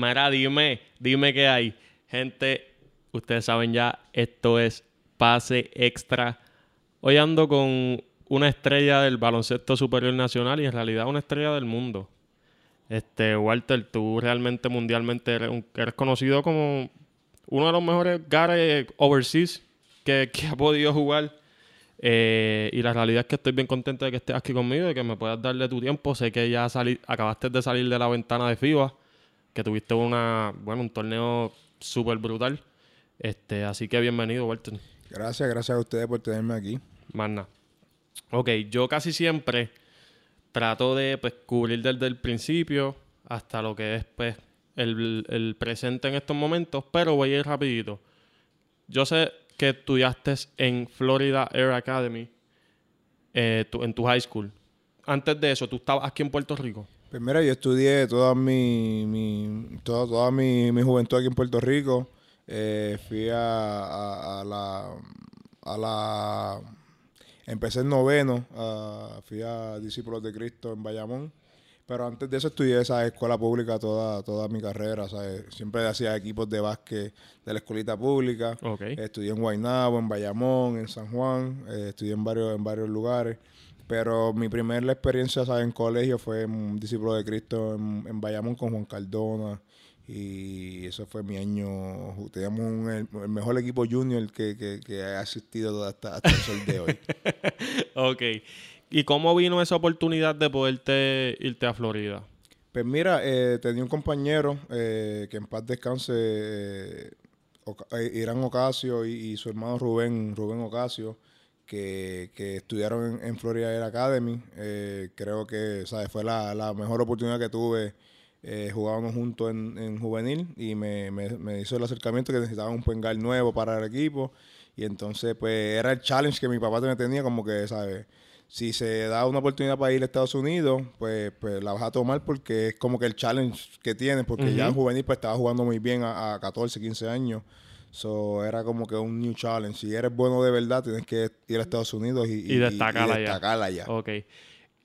Mira, dime, dime qué hay. Gente, ustedes saben ya, esto es Pase Extra. Hoy ando con una estrella del baloncesto superior nacional y en realidad una estrella del mundo. Este, Walter, tú realmente mundialmente eres, conocido como uno de los mejores guards overseas que, que ha podido jugar. Eh, y la realidad es que estoy bien contento de que estés aquí conmigo, de que me puedas darle tu tiempo. Sé que ya sali- acabaste de salir de la ventana de FIBA, que tuviste una, bueno, un torneo súper brutal. Este, así que bienvenido, Walter. Gracias, gracias a ustedes por tenerme aquí. Más nada. Ok, yo casi siempre trato de pues, cubrir desde el principio hasta lo que es pues, el, el presente en estos momentos, pero voy a ir rapidito. Yo sé que estudiaste en Florida Air Academy eh, tu- en tu high school. Antes de eso, ¿tú estabas aquí en Puerto Rico? Pues mira, yo estudié toda mi, mi- toda, toda mi, mi juventud aquí en Puerto Rico. Eh, fui a, a- a la, a la... Empecé en noveno, fui a Discípulos de Cristo en Bayamón. Pero antes de eso estudié esa escuela pública toda, toda mi carrera. ¿sabes? Siempre hacía equipos de básquet de la escuelita pública. Estudié en Guaynabo, en Bayamón, en San Juan. eh, estudié en varios, en varios lugares. Pero mi primera experiencia ¿sabes? en colegio fue en un discípulo de Cristo en, en Bayamón con Juan Cardona. Y eso fue mi año. Teníamos un- el, el mejor equipo junior que, que, que ha asistido hasta, hasta el sol de hoy. ok. ¿Y cómo vino esa oportunidad de poderte irte a Florida? Pues mira, eh, tenía un compañero eh, que en paz descanse, eh, Oca- eh, Irán Ocasio y, y su hermano Rubén, Rubén Ocasio, que, que estudiaron en, en Florida Air Academy. Eh, creo que ¿sabes? fue la, la mejor oportunidad que tuve. Eh, jugábamos juntos en, en juvenil y me, me- me hizo el acercamiento que necesitaba un pengal nuevo para el equipo. Y entonces, pues, era el challenge que mi papá me tenía, como que, ¿sabes? Si se da una oportunidad para ir a Estados Unidos, pues, pues la vas a tomar porque es como que el challenge que tienes, porque ya en juvenil pues estaba jugando muy bien a, a 14, 15 años. So, era como que un new challenge. Si eres bueno de verdad, tienes que ir a Estados Unidos y, Y destacar allá. destacar allá. Ok.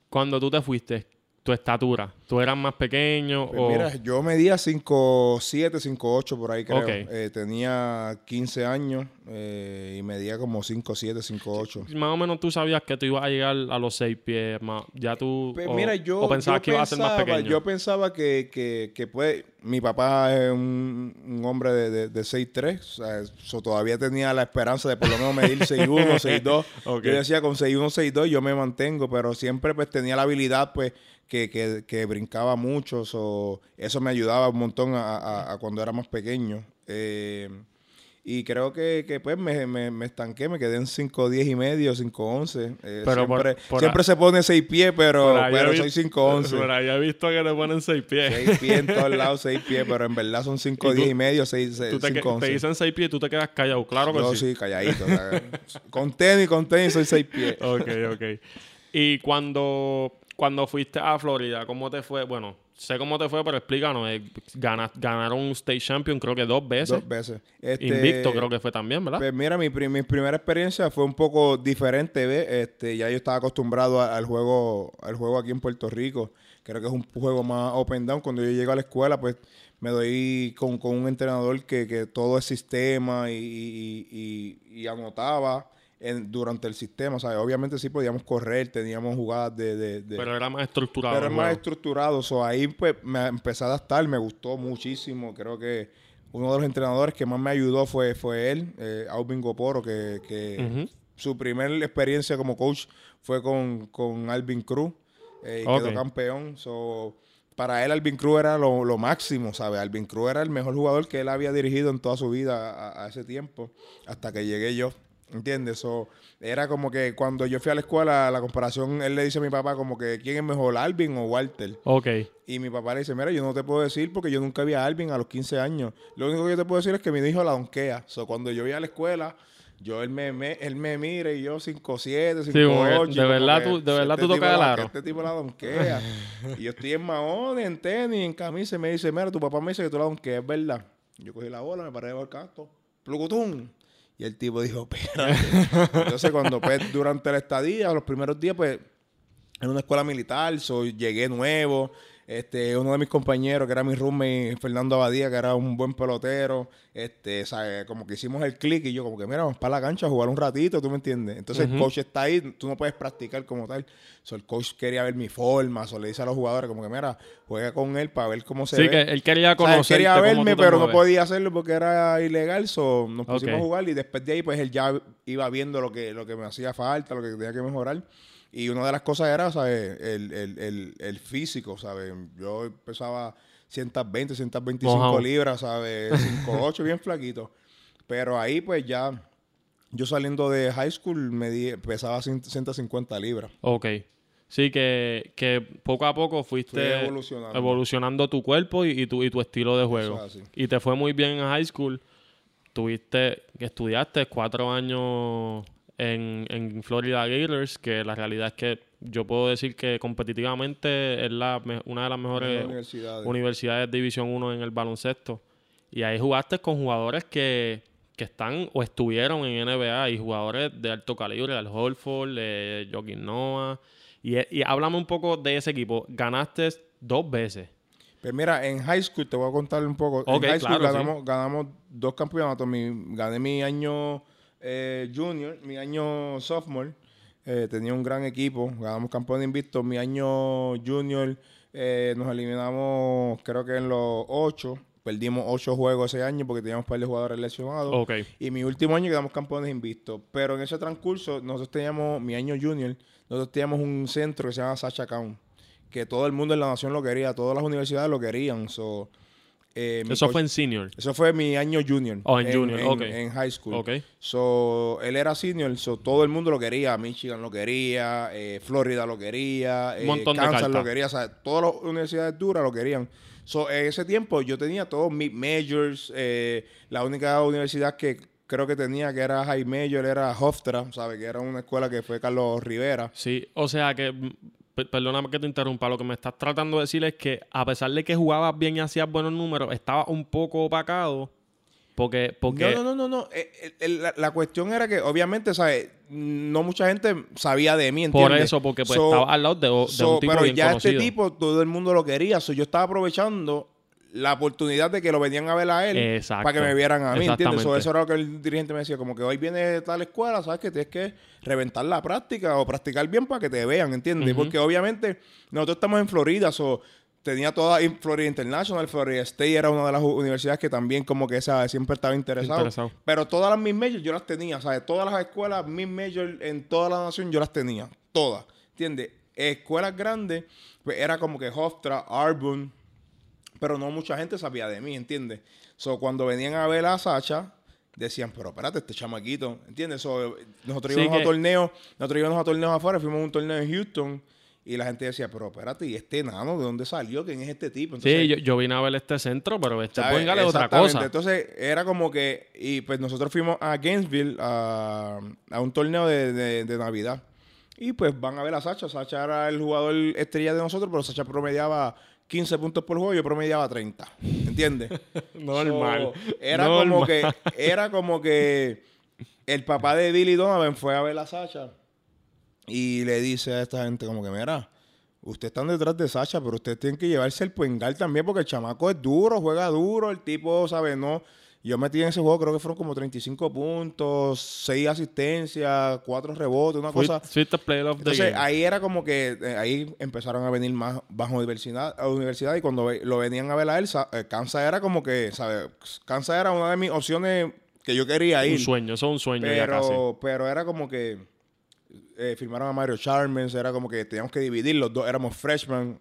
Cuando tú te fuiste, tu estatura, ¿tú eras más pequeño Pues o...? mira, yo medía 5'7", 5'8", por ahí creo. Ok. Eh, tenía 15 años eh, y medía como 5'7", 5'8". Más o menos tú sabías que tú ibas a llegar a los seis pies más. Ya tú. Pues o, mira, yo, o pensabas yo que ibas a ser más pensaba- pequeño. Yo pensaba que, que, que pues, mi papá es un, un hombre de, de, de 6'3", o sea, so, todavía tenía la esperanza de por lo menos medir 6'1", 6'2". Ok. Yo decía, con 6'1", 6'2", yo me mantengo, pero siempre pues tenía la habilidad, pues, que, que, que brincaba mucho, so, eso me ayudaba un montón a, a- a cuando era más pequeño. Eh, y creo que, que, pues me, me, me estanqué, me quedé en 5'10 y medio, 5'11". Eh, Pero por- siempre por siempre se pone 6 pies, pero, Por pero he soy vi- 5'11". Por ahí he visto que te ponen seis pies. 6 pies en todos lados, 6 pies, pero en verdad son 5, Y tú- 10 y medio, 6, Tú te, que- 5, te 11. dicen seis pies y tú te quedas callado. Claro que Yo sí. sí, calladito. o sea, con tenis, con tenis soy 6 pies. Ok, ok. Y cuando, cuando fuiste a Florida, ¿cómo te fue? Bueno, sé cómo te fue, pero explícanos. eh, gana- ganaron un State Champion creo que dos veces. Dos veces. Este, Invicto creo que fue también, ¿verdad? Pues mira, mi, mi primera experiencia fue un poco diferente, ¿ves? Este, ya yo estaba acostumbrado a- al juego, al juego aquí en Puerto Rico. Creo que es un juego más open down. Cuando yo llego a la escuela, pues me doy con, con un entrenador que, que todo es sistema y, y- y- y anotaba en- durante el sistema. ¿sabes? Obviamente sí podíamos correr, teníamos jugadas de... de- de- pero era más estructurado. pero el más juego. estructurado. So, ahí pues me empecé a adaptar, me gustó muchísimo. Creo que uno de los entrenadores que más me ayudó fue, fue él, eh, Alvin Goporo, que, su primera experiencia como coach fue con, con Alvin Cruz eh, y quedó campeón. So, para él Alvin Cruz era lo, lo máximo, ¿sabes? Alvin Cruz era el mejor jugador que él había dirigido en toda su vida a, a ese tiempo, hasta que llegué yo. ¿Entiendes? So, era como que cuando yo fui a la escuela, la comparación, él le dice a mi papá como que ¿quién es mejor, Alvin o Walter? Ok. Y mi papá le dice, mira, yo no te puedo decir porque yo nunca vi a Alvin a los 15 años. Lo único que yo te puedo decir es que mi hijo la donkea. So, cuando yo voy a la escuela, yo él me, me- él me mira y yo 5'7", 5'8". Sí, de verdad tú- de verdad este tú tocas el aro. Este tipo la donkea. y yo estoy en maones, en tenis, en camisa y me dice, mira, tu papá me dice que tú la donkeas, es verdad. Yo cogí la bola, me paré debajo del canto, plucutún. Y el tipo dijo, espérate. Entonces, cuando pues, durante la estadía, los primeros días, pues, en una escuela militar, so, llegué nuevo. Este, uno de mis compañeros, que era mi roommate, Fernando Abadía, que era un buen pelotero, este, ¿sabes? como que hicimos el click y yo como que, mira, vamos para la cancha a jugar un ratito, ¿tú me entiendes? Entonces el coach está ahí, tú no puedes practicar como tal. So, el coach quería ver mi forma, o le dice a los jugadores como que, mira, juega con él para ver cómo se Sí, ve. que él quería O sea, él conocer. quería verme, pero no podía hacerlo porque era ilegal. So, nos pusimos Ok. a jugar y después de ahí, pues él ya iba viendo lo que, lo que me hacía falta, lo que tenía que mejorar. Y una de las cosas era, ¿sabes? El, el, el, el físico, ¿sabes? Yo pesaba 120, 125 Mojado. libras, ¿sabes? 5'8", bien flaquito. Pero ahí, pues ya, yo saliendo de high school, me di- pesaba 100 150 libras. Ok. Sí, que, que poco a poco fuiste Fui evolucionando. evolucionando tu cuerpo y, y tu, y tu estilo de juego. es. Y te fue muy bien en high school. Tuviste, estudiaste cuatro años en, en Florida Gators, que la realidad es que yo puedo decir que competitivamente es la, una de las mejores universidades. universidades de División 1 en el baloncesto. Y ahí jugaste con jugadores que, que están o estuvieron en NBA y jugadores de alto calibre, Al Holford, eh, Joaquín Noah. Y, y háblame un poco de ese equipo. Ganaste dos veces. Pues mira, en high school te voy a contar un poco. En high school claro, ganamos, ganamos dos campeonatos. Mi- gané mi año eh, junior, mi año sophomore. Eh, tenía un gran equipo. Ganamos campeón invicto. Mi año junior eh, nos eliminamos, creo que en los ocho. Perdimos ocho juegos ese año porque teníamos un par de jugadores lesionados. Y mi último año quedamos campeones invictos. Pero en ese transcurso, nosotros teníamos, mi año junior, nosotros teníamos un centro que se llama Sacha Count. Que todo el mundo en la nación lo quería, todas las universidades lo querían. So, eh, Eso fue en senior. eso fue mi año junior. Oh, en junior, ok. En high school. Ok. So, él era senior, so, todo el mundo lo quería. Michigan lo quería, eh, Florida lo quería, Un eh, Kansas lo quería. O sea, todas las universidades duras lo querían. So, en ese tiempo yo tenía todos mis majors. eh, la única universidad que creo que tenía que era high major era Hofstra, ¿sabes? Que era una escuela que fue Carlos Rivera. Sí, o sea que, perdóname que te interrumpa, lo que me estás tratando de decir es que a pesar de que jugabas bien y hacías buenos números, estaba un poco opacado porque... porque No, no, no, no. Eh, eh, la, la cuestión era que, obviamente, ¿sabes? No mucha gente sabía de mí, Por ¿entiendes? eso, porque pues, So- estaba al lado de, de So, un tipo pero bien ya conocido. este tipo, todo el mundo lo quería. So, yo estaba aprovechando la oportunidad de que lo venían a ver a él Exacto. para que me vieran a mí, ¿entiendes? So, eso era lo que el dirigente me decía, como que hoy viene tal escuela, ¿sabes? Que tienes que reventar la práctica o practicar bien para que te vean, ¿entiendes? Porque obviamente nosotros estamos en Florida, so, tenía toda Florida International, Florida State era una de las universidades que también como que ¿sabes? siempre estaba interesado. Interesado. Pero todas las mid majors yo las tenía, ¿sabes? Todas las escuelas mid major en toda la nación yo las tenía, todas, ¿entiendes? Escuelas grandes, pues era como que Hofstra, Arbun, pero no mucha gente sabía de mí, ¿entiendes? So, cuando venían a ver a Sacha, decían, pero espérate, este chamaquito, ¿entiendes? So, nosotros Sí, íbamos que- a torneos, nosotros íbamos a torneos afuera, fuimos a un torneo en Houston, y la gente decía, pero espérate, ¿y este enano de dónde salió? ¿Quién es este tipo? Sí, yo, yo vine a ver este centro, pero este es otra cosa. Entonces, era como que, y pues nosotros fuimos a Gainesville a, a un torneo de, de- de Navidad. Y pues van a ver a Sacha. Sacha era el jugador estrella de nosotros, pero Sacha promediaba 15 puntos por juego yo promediaba 30. ¿Entiendes? Normal. So, era como que, era como que el papá de Billy Donovan fue a ver a Sacha y le dice a esta gente como que, mira, ustedes están detrás de Sacha, pero ustedes tienen que llevarse el puengal también porque el chamaco es duro, juega duro, el tipo, ¿sabes? No... Yo metí en ese juego, creo que fueron como 35 puntos, 6 asistencias, 4 rebotes, una cosa. Player of the Entonces game. ahí era como que eh, ahí empezaron a venir más bajo universidad, a universidad y cuando ve- lo venían a ver a él, eh, Kansas era como que, ¿sabes? Kansas era una de mis opciones que yo quería ir. un sueño, eso es un sueño ya casi. pero, pero era como que eh, firmaron a Mario Charmens, era como que teníamos que dividir, los dos éramos freshmen.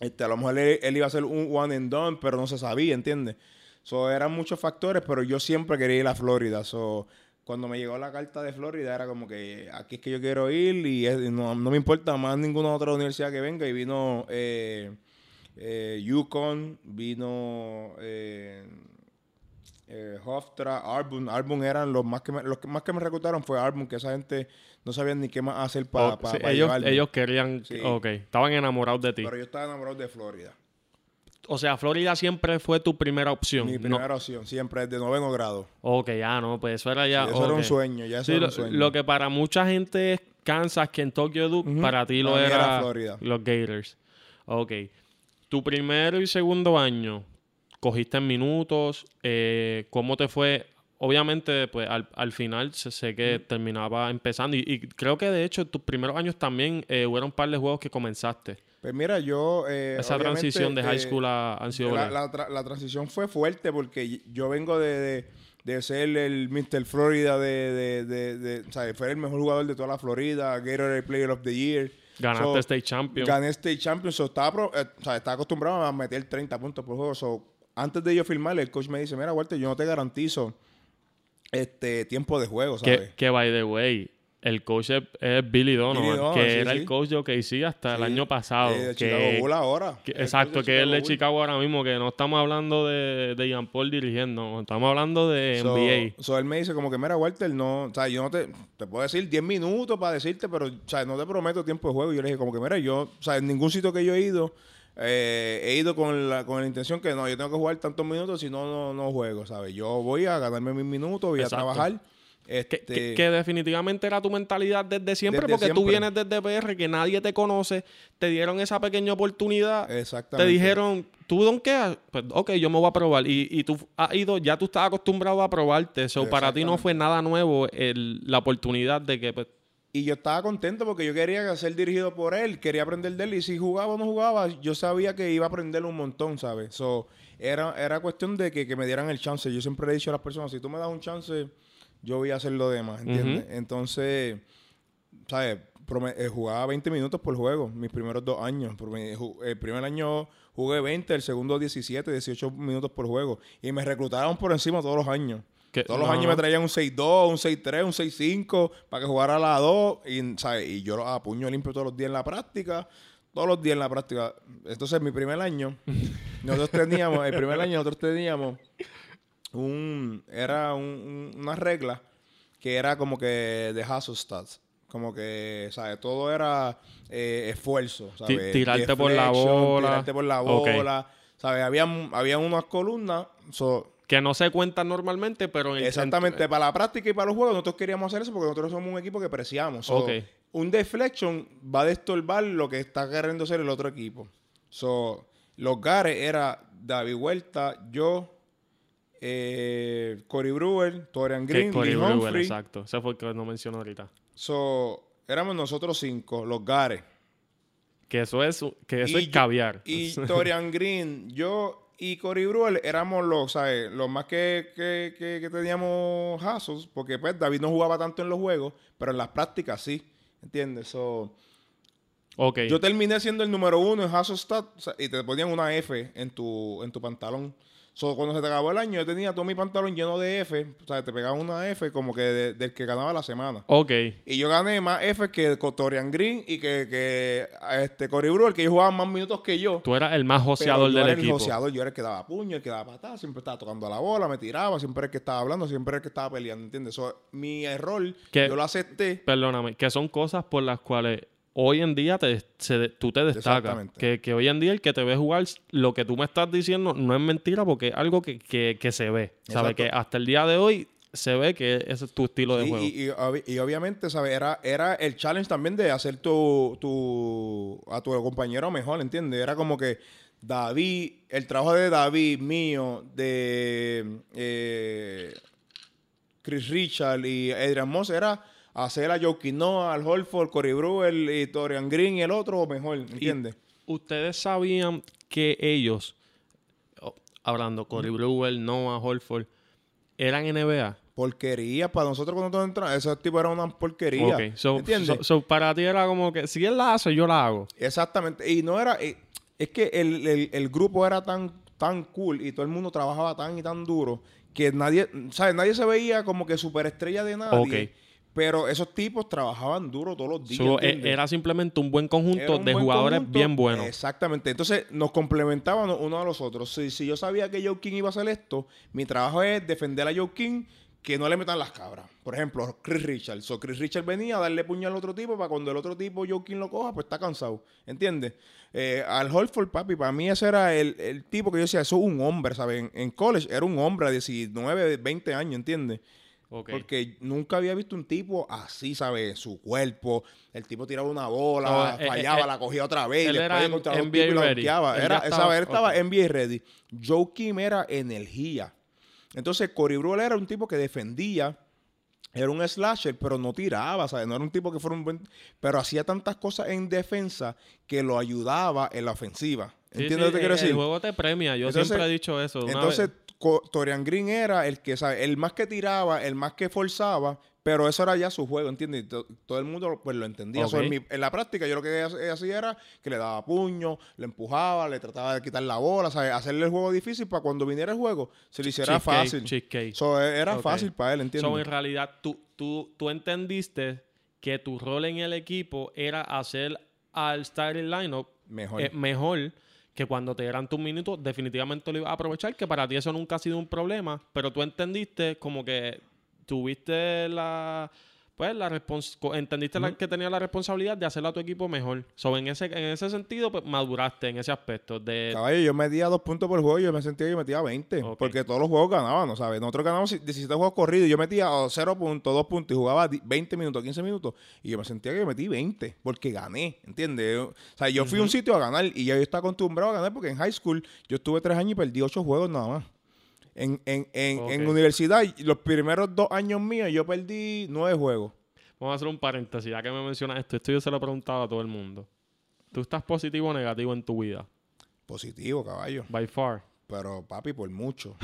Este, a lo mejor él, él iba a ser un one and done, pero no se sabía, ¿entiendes? So, eran muchos factores, pero yo siempre quería ir a Florida. So, cuando me llegó la carta de Florida, era como que aquí es que yo quiero ir y es- no, no me importa más ninguna otra universidad que venga. Y vino eh, eh, Yukon, vino eh, eh, Hofstra, Arbun. Arbun eran los más que me, los que más que me reclutaron fue Arbun, que esa gente no sabían ni qué más hacer para Oh, sí, ellos, ellos querían... Sí. Ok, estaban enamorados de ti. Pero yo estaba enamorado de Florida. O sea, Florida siempre fue tu primera opción. Mi No- primera opción, siempre desde noveno grado. Ok, ya no, pues eso era ya... eso era un sueño, ya eso Sí, era lo, un sueño. lo que para mucha gente es Kansas, Kentucky Duke, Ujú. para ti lo era, era Florida. los Gators. Ok. tu primero y segundo año, cogiste en minutos, eh, ¿cómo te fue? Obviamente, pues al, al final sé, sé que terminaba empezando y, y creo que de hecho tus primeros años también eh, hubo un par de juegos que comenzaste. Pues mira, yo... eh, Esa transición de high eh, school a NCAA. La, la tra- la transición fue fuerte porque yo vengo de, de- de ser el Mr. Florida, de, de, o sea, fue el mejor jugador de toda la Florida, Gatorade Player of the Year. Ganaste So, State Champion. Gané State Champion, so, estaba, pro- eh, o sea, estaba acostumbrado a meter 30 puntos por juego. So, antes de yo firmar, el coach me dice, mira, Walter, yo no te garantizo este tiempo de juego, ¿sabes? Que, que, by the way, el coach es, es Billy Donovan, Billy Donovan, que sí, era sí. el coach de OKC hasta el año pasado. eh, de que- Chicago Bulls ahora. que- exacto, que es el de. Chicago ahora mismo, que no estamos hablando de, de Jean Paul dirigiendo, estamos hablando de So, NBA. so él me dice como que, mira, Walter, no, o sea, yo no te, te puedo decir 10 minutos para decirte, pero, o sea, no te prometo tiempo de juego. Y yo le dije como que, mira, yo, o sea, en ningún sitio que yo he ido, eh, he ido con la, con la intención que no, yo tengo que jugar tantos minutos, si no, no, no juego, ¿sabes? Yo voy a ganarme mis minutos, voy Exacto. a trabajar. Que, Este, que- que definitivamente era tu mentalidad desde siempre, Desde porque tú vienes desde PR, que nadie te conoce, te dieron esa pequeña oportunidad, Exactamente. te dijeron, ¿tú donkeas? Pues ok, yo me voy a probar. Y, y tú has ido, ya tú estás acostumbrado a probarte, so para ti no fue nada nuevo el- la oportunidad de que pues, Y yo estaba contento porque yo quería ser dirigido por él, quería aprender de él. Y si jugaba o no jugaba, yo sabía que iba a aprender un montón, ¿sabes? So, era, era cuestión de que, que me dieran el chance. Yo siempre le he dicho a las personas, si tú me das un chance, yo voy a hacer lo demás, ¿entiendes? Entonces, ¿sabes? Eh, jugaba 20 minutos por juego, mis primeros dos años. Ju- El primer año jugué 20, el segundo 17, 18 minutos por juego. Y me reclutaron por encima todos los años. Que- Todos los no, años no. me traían un 6-2, un 6-3, un 6-5 para que jugara a la 2 y, ¿sabes? y yo a puño limpio todos los días en la práctica. Todos los días en la práctica. Entonces, mi primer año, nosotros teníamos, el primer año nosotros teníamos un, era un- un- una regla que era como que de stats. Como que, ¿sabes? Todo era eh, esfuerzo, ¿sabes? tirarte por la bola. Tirarte por la bola, ¿sabes? Había, había unas columnas, so, que no se cuentan normalmente, pero en el Exactamente, para la práctica y para los juegos nosotros queríamos hacer eso porque nosotros somos un equipo que preciamos. So. Un deflection va a destorbar lo que está queriendo hacer el otro equipo. So, los gares era David Huerta, yo, eh, Cory Brewer, Torian Green, Corey Lee Brewer, Humphrey. exacto. Ese fue el que no mencionó ahorita. So, éramos nosotros cinco, los gares. Que eso es, que eso Y es caviar. Y Torian Green, yo y Cory Brewer éramos los, ¿sabes? Los más que, que, que, que teníamos hasos, porque pues David no jugaba tanto en los juegos, pero en las prácticas sí, ¿entiendes? So, ok. Yo terminé siendo el número uno en Hasso Stat o sea, y te ponían una F en tu, en tu pantalón. So, cuando se te acabó el año, yo tenía todo mi pantalón lleno de F, o sea, te pegaban una F como que de- del que ganaba la semana. Ok. Y yo gané más F que Torian Green y que, que este Cory Brewer, que ellos jugaban más minutos que yo. Tú eras el más joseador yo del era el equipo. joseador, yo era el que daba puño, el que daba patada, siempre estaba tocando la bola, me tiraba, siempre era el que estaba hablando, siempre era el que estaba peleando, ¿entiendes? So, mi error, Que- yo lo acepté. Perdóname, que son cosas por las cuales hoy en día te, se- tú te destacas. Que, que hoy en día el que te ve jugar, lo que tú me estás diciendo no es mentira porque es algo que, que- que se ve. ¿Sabes? Que hasta el día de hoy se ve que ese es tu estilo de juego. y- y obviamente, ¿sabes? Era, era el challenge también de hacer tu, tu, a tu compañero mejor, ¿entiendes? Era como que David, el trabajo de David, mío, de eh, Chris Richard y Adrian Moss era hacer a Joe Noah, al Holford, Cory Brewer y Torian Green y el otro mejor, ¿entiendes? Ustedes sabían que ellos, oh, hablando, Corey Brewer, Noah, Holford, eran NBA. Porquería, para nosotros cuando nosotros entramos, esos tipos eran una porquería. Ok, so, ¿Entiendes? so- so para ti era como que si él la hace, yo la hago. Exactamente. Y no era. eh, es que el, el- el grupo era tan, tan cool y todo el mundo trabajaba tan y tan duro que nadie, ¿sabes? Nadie se veía como que superestrella de nadie. Ok. Pero esos tipos trabajaban duro todos los días. So, e- era simplemente un buen conjunto un de buen jugadores conjunto. bien buenos. Exactamente. Entonces nos complementaban uno a los otros. Si, si yo sabía que Joe King iba a hacer esto, mi trabajo es defender a Joe King que no le metan las cabras. Por ejemplo, Chris Richard. So, Chris Richard venía a darle puño al otro tipo para cuando el otro tipo Joe King lo coja, pues está cansado. ¿Entiendes? Eh, al Holford, papi, para mí ese era el, el tipo que yo decía, eso es un hombre, ¿sabes? En, en college era un hombre a 19, 20 años, ¿entiendes? Porque nunca había visto un tipo así, ¿sabes? Su cuerpo. El tipo tiraba una bola, eh, fallaba, eh, la cogía otra vez. él y después encontraba un tipo y la donkeaba. Él Era, estaba- vez él estaba ok. NBA ready. Joe Kim era energía. Entonces, Cory Brule era un tipo que defendía. Era un slasher, pero no tiraba, ¿sabes? No era un tipo que fuera un buen... Pero hacía tantas cosas en defensa que lo ayudaba en la ofensiva. Sí, ¿Entiendes sí, lo que te quiero el- decir? El juego te premia. Yo Entonces- siempre he dicho eso. Entonces, Torian Green era el que, ¿sabes? El más que tiraba, el más que forzaba, pero eso era ya su juego, ¿entiendes? Todo el mundo pues, lo entendía. So, en, mi- en la práctica, yo lo que ha- hacía era que le daba puño, le empujaba, le trataba de quitar la bola, ¿sabes? Hacerle el juego difícil para cuando viniera el juego se le hiciera Cheesecake, fácil. cheesecake. So, e- era fácil para él, So, ¿entiendes? en realidad, tú, tú, tú entendiste que tu rol en el equipo era hacer al starting lineup Mejor. eh, mejor que cuando te dieran tus minutos, definitivamente lo ibas a aprovechar, que para ti eso nunca ha sido un problema, pero tú entendiste como que tuviste la pues la entendiste la- que tenía la responsabilidad de hacerlo a tu equipo mejor. So, en ese en ese sentido pues, maduraste en ese aspecto de Caballo, yo metía dos puntos por juego y yo me sentía que yo metía 20. Ok. Porque todos los juegos ganaban, ¿no sabes? Nosotros ganamos 17 juegos corridos y yo metía oh, 0 puntos, 2 puntos y jugaba di- 20 minutos, 15 minutos. Y yo me sentía que yo metí 20 porque gané, ¿entiendes? O sea, yo fui a un sitio a ganar y ya yo estaba acostumbrado a ganar porque en high school yo estuve 3 años y perdí 8 juegos nada más. En, en, en, en universidad, los primeros dos años míos yo perdí 9 juegos. Vamos a hacer un paréntesis, ya que me mencionas esto. Esto yo se lo he preguntado a todo el mundo. ¿Tú estás positivo o negativo en tu vida? Positivo, caballo. By far. Pero, papi, por mucho.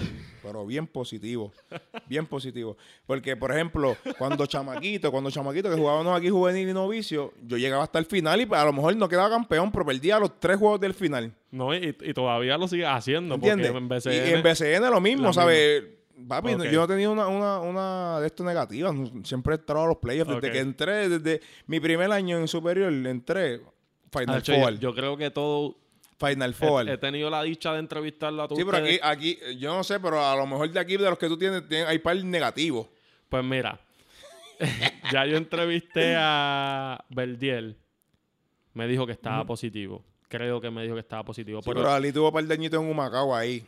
Pero bien positivo. Bien positivo. Porque, por ejemplo, cuando chamaquito, cuando chamaquito que jugábamos aquí juvenil y novicio, yo llegaba hasta el final y a lo mejor no quedaba campeón, pero perdía los tres juegos del final. No, y, y todavía lo sigues haciendo. ¿Entiendes? Porque en BCN, Y en BCN lo mismo, ¿sabes? Papi, yo no tenía una, una, una de esto negativa. Siempre he entrado a los playoffs. Desde que entré, desde mi primer año en superior, entré Final yo, Four. yo creo que todo... Final Four. he tenido la dicha de entrevistarlo a todos Sí, pero aquí, ustedes. aquí, yo no sé, pero a lo mejor de aquí, de los que tú tienes, hay par negativos. Pues mira, ya yo entrevisté a Verdiel. Me dijo que estaba positivo. Creo que me dijo que estaba positivo. Sí, pero pero Ali tuvo par de añitos en Humacao ahí.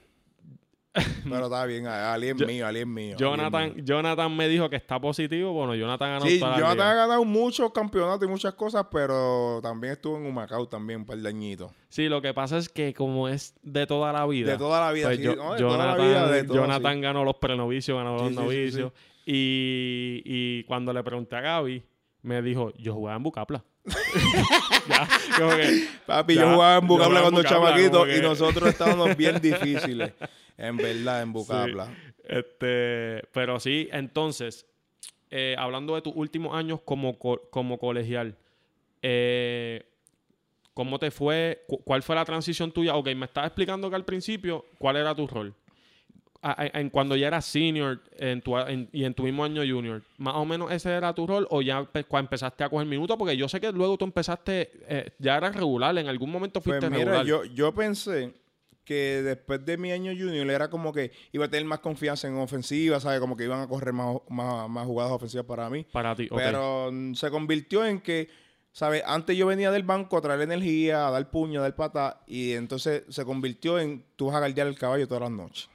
Pero está bien, Ali es mío, Ali es mío. Jonathan, mío. Jonathan me dijo que está positivo. Bueno, Jonathan ganó Sí, toda la Jonathan ha ganado muchos campeonatos y muchas cosas, pero también estuvo en Humacao también un par de añitos. Sí, lo que pasa es que como es de toda la vida. De toda la vida, pues sí, yo- no, de toda la Jonathan, vida, de todo, Jonathan sí. ganó los prenovicios, ganó Sí, los sí, sí, novicios. Y, y cuando le pregunté a Gaby, me dijo, yo jugaba en Bucapla. ya, como que, Papi, Ya, yo jugaba en Bucapla cuando chamaquito que- y nosotros estábamos bien difíciles. En verdad, en Bucapla. Sí. Este, pero sí, entonces, eh, hablando de tus últimos años como, co- como colegial, eh, ¿cómo te fue? Cu- ¿Cuál fue la transición tuya? Ok, me estabas explicando que al principio, ¿cuál era tu rol? A- en cuando ya eras senior en tu, en- y en tu mismo año junior, ¿más o menos ese era tu rol o ya empezaste a coger minutos? Porque yo sé que luego tú empezaste, eh, ya eras regular, en algún momento Pues fuiste mira, regular. yo, yo pensé que después de mi año junior era como que iba a tener más confianza en ofensiva, ¿sabes? Como que iban a correr más, más, más jugadas ofensivas para mí. Para ti, ok. Pero mm, se convirtió en que, ¿sabes? Antes yo venía del banco a traer energía, a dar puño, a dar pata, y entonces se convirtió en tú vas a guardiar el caballo todas las noches.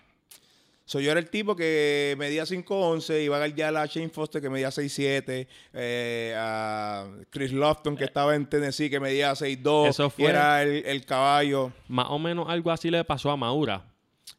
So, yo era el tipo que medía 5'11, iba a guardiar a Shane Foster que medía 6'7, eh, a Chris Lofton que estaba en Tennessee que medía 6'2, Eso y fue- era el, el caballo. Más o menos algo así le pasó a Maura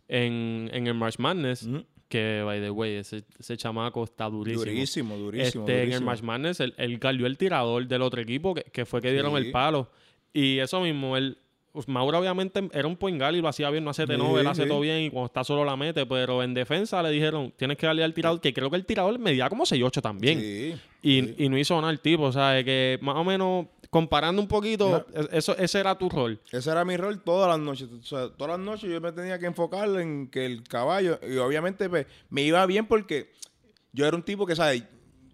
en, en el March Madness. Que, by the way, ese, ese chamaco está durísimo. Durísimo, durísimo, Este, En el. March Madness, él, él el tirador del otro equipo, que, que fue que dieron Sí. el palo. Y eso mismo, él... pues, Maura obviamente era un point guard y lo hacía bien, no hace no, Sí, él hace sí. todo bien y cuando está solo la mete, pero en defensa le dijeron, tienes que darle al tirador, que creo que el tirador medía como 6'8 también. Sí, Y, y no hizo nada el tipo, o sea, que más o menos comparando un poquito, es- eso, ese era tu rol. Ese era mi rol todas las noches. O sea, todas las noches yo me tenía que enfocar en que el caballo, y obviamente pues, me iba bien porque yo era un tipo que, ¿sabes?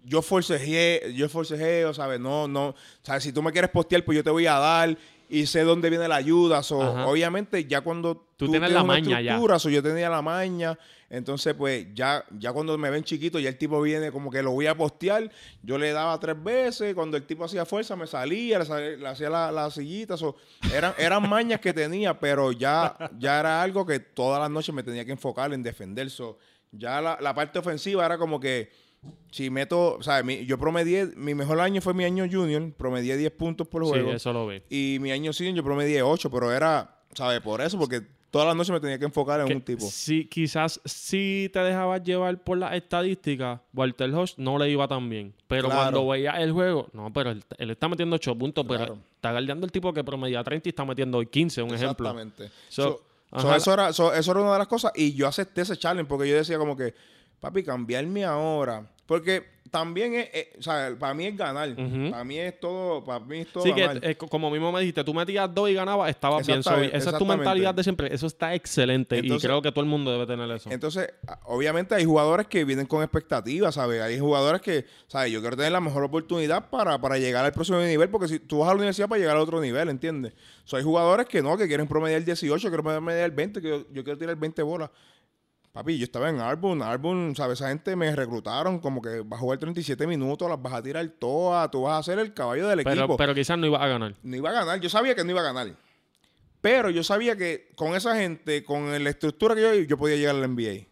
Yo forcejé, yo forcejeo, ¿sabes? No, no, ¿sabes? Si tú me quieres postear, pues yo te voy a dar y sé dónde viene la ayuda. So, obviamente, ya cuando Tú tienes la una maña ya. so, yo tenía la maña. Entonces, pues, ya, ya cuando me ven chiquito, ya el tipo viene como que lo voy a postear. Yo le daba tres veces. Cuando el tipo hacía fuerza, me salía, le, salía- le hacía la, la sillita. so, eran, eran mañas que tenía, pero ya, ya era algo que todas las noches me tenía que enfocar en defender. So, ya la, la parte ofensiva era como que si meto, o sea, mi- yo promedié, mi mejor año fue mi año junior, promedié 10 puntos por Sí, juego. eso lo vi. Y mi año senior yo promedié 8, pero era, ¿sabes? Por eso, porque todas las noches me tenía que enfocar en Que un tipo. Sí, quizás si te dejabas llevar por las estadísticas, Walter Hodge no le iba tan bien. Pero Claro. cuando veía el juego, no, pero él, él está metiendo 8 puntos, Claro. pero está guardiando el tipo que promedia 30 y está metiendo hoy 15, un ejemplo. Exactamente. So, eso, era, so- eso era una de las cosas. Y yo acepté ese challenge porque yo decía como que, papi, cambiarme ahora. Porque también es, es- o sea, para mí es ganar. Para mí es todo, para mí es todo Sí, que ganar. eh, como mismo me dijiste, tú metías dos y ganabas, estabas bien. Esa es tu mentalidad de siempre. Eso está excelente Entonces- y creo que todo el mundo debe tener eso. Entonces, obviamente hay jugadores que vienen con expectativas, ¿sabes? Hay jugadores que, ¿sabes? Yo quiero tener la mejor oportunidad para, para llegar al próximo nivel, porque si tú vas a la universidad para llegar a otro nivel, ¿entiendes? So, hay jugadores que no, que quieren promediar 18, quieren promediar 20, que yo, yo quiero tirar 20 bolas. Papi, yo estaba en Arbon, Arbon, ¿sabes? Esa gente me reclutaron como que vas a jugar 37 minutos, las vas a tirar todas, tú vas a ser el caballo del pero, equipo. pero quizás no ibas a ganar. no iba a ganar. Yo sabía que no iba a ganar. Pero yo sabía que con esa gente, con la estructura que yo, yo podía llegar al NBA.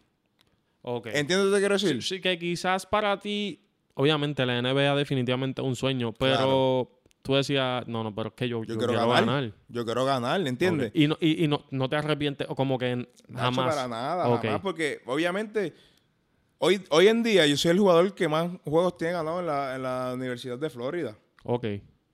Ok. ¿Entiendes lo que quiero decir? Sí, que quizás para ti, obviamente la NBA definitivamente es un sueño, pero tú decías, no, no, pero es que yo, Yo, yo quiero, ganar. Yo quiero ganar, ¿entiendes? Y, no, y, y no, no te arrepientes, o como que jamás. para nada, Ok. jamás, porque obviamente hoy, hoy en día yo soy el jugador que más juegos tiene ganado en la, en la Universidad de Florida. Ok.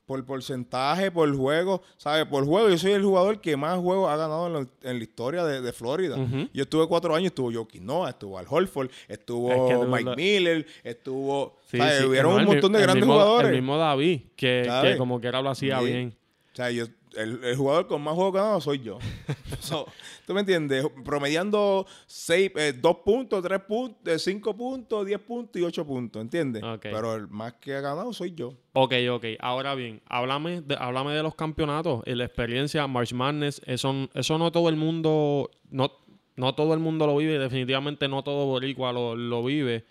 Por porcentaje, por juego, ¿sabes? Por juego, yo soy el jugador que más juegos ha ganado en la, en la historia de, de Florida. Yo estuve cuatro años, estuvo Joaquín Noah, estuvo Al Horford, estuvo Es que tú Mike lo- Miller, estuvo... Sí, ¿sabes? sí, Hubieron no, un montón de grandes mismo- jugadores. El mismo David, que, que como que era lo hacía Sí. bien. O sea, yo, el, el jugador con más juegos ganados soy yo. So, ¿Tú me entiendes? Promediando seis, eh, dos puntos, tres puntos, eh, cinco puntos, diez puntos y ocho puntos, ¿entiendes? Ok. Pero el más que ha ganado soy yo. Ok, ok. Ahora bien, háblame de, háblame de los campeonatos, y la experiencia, March Madness, eso, eso no todo el mundo, no, no todo el mundo lo vive, definitivamente no todo boricua lo, lo vive.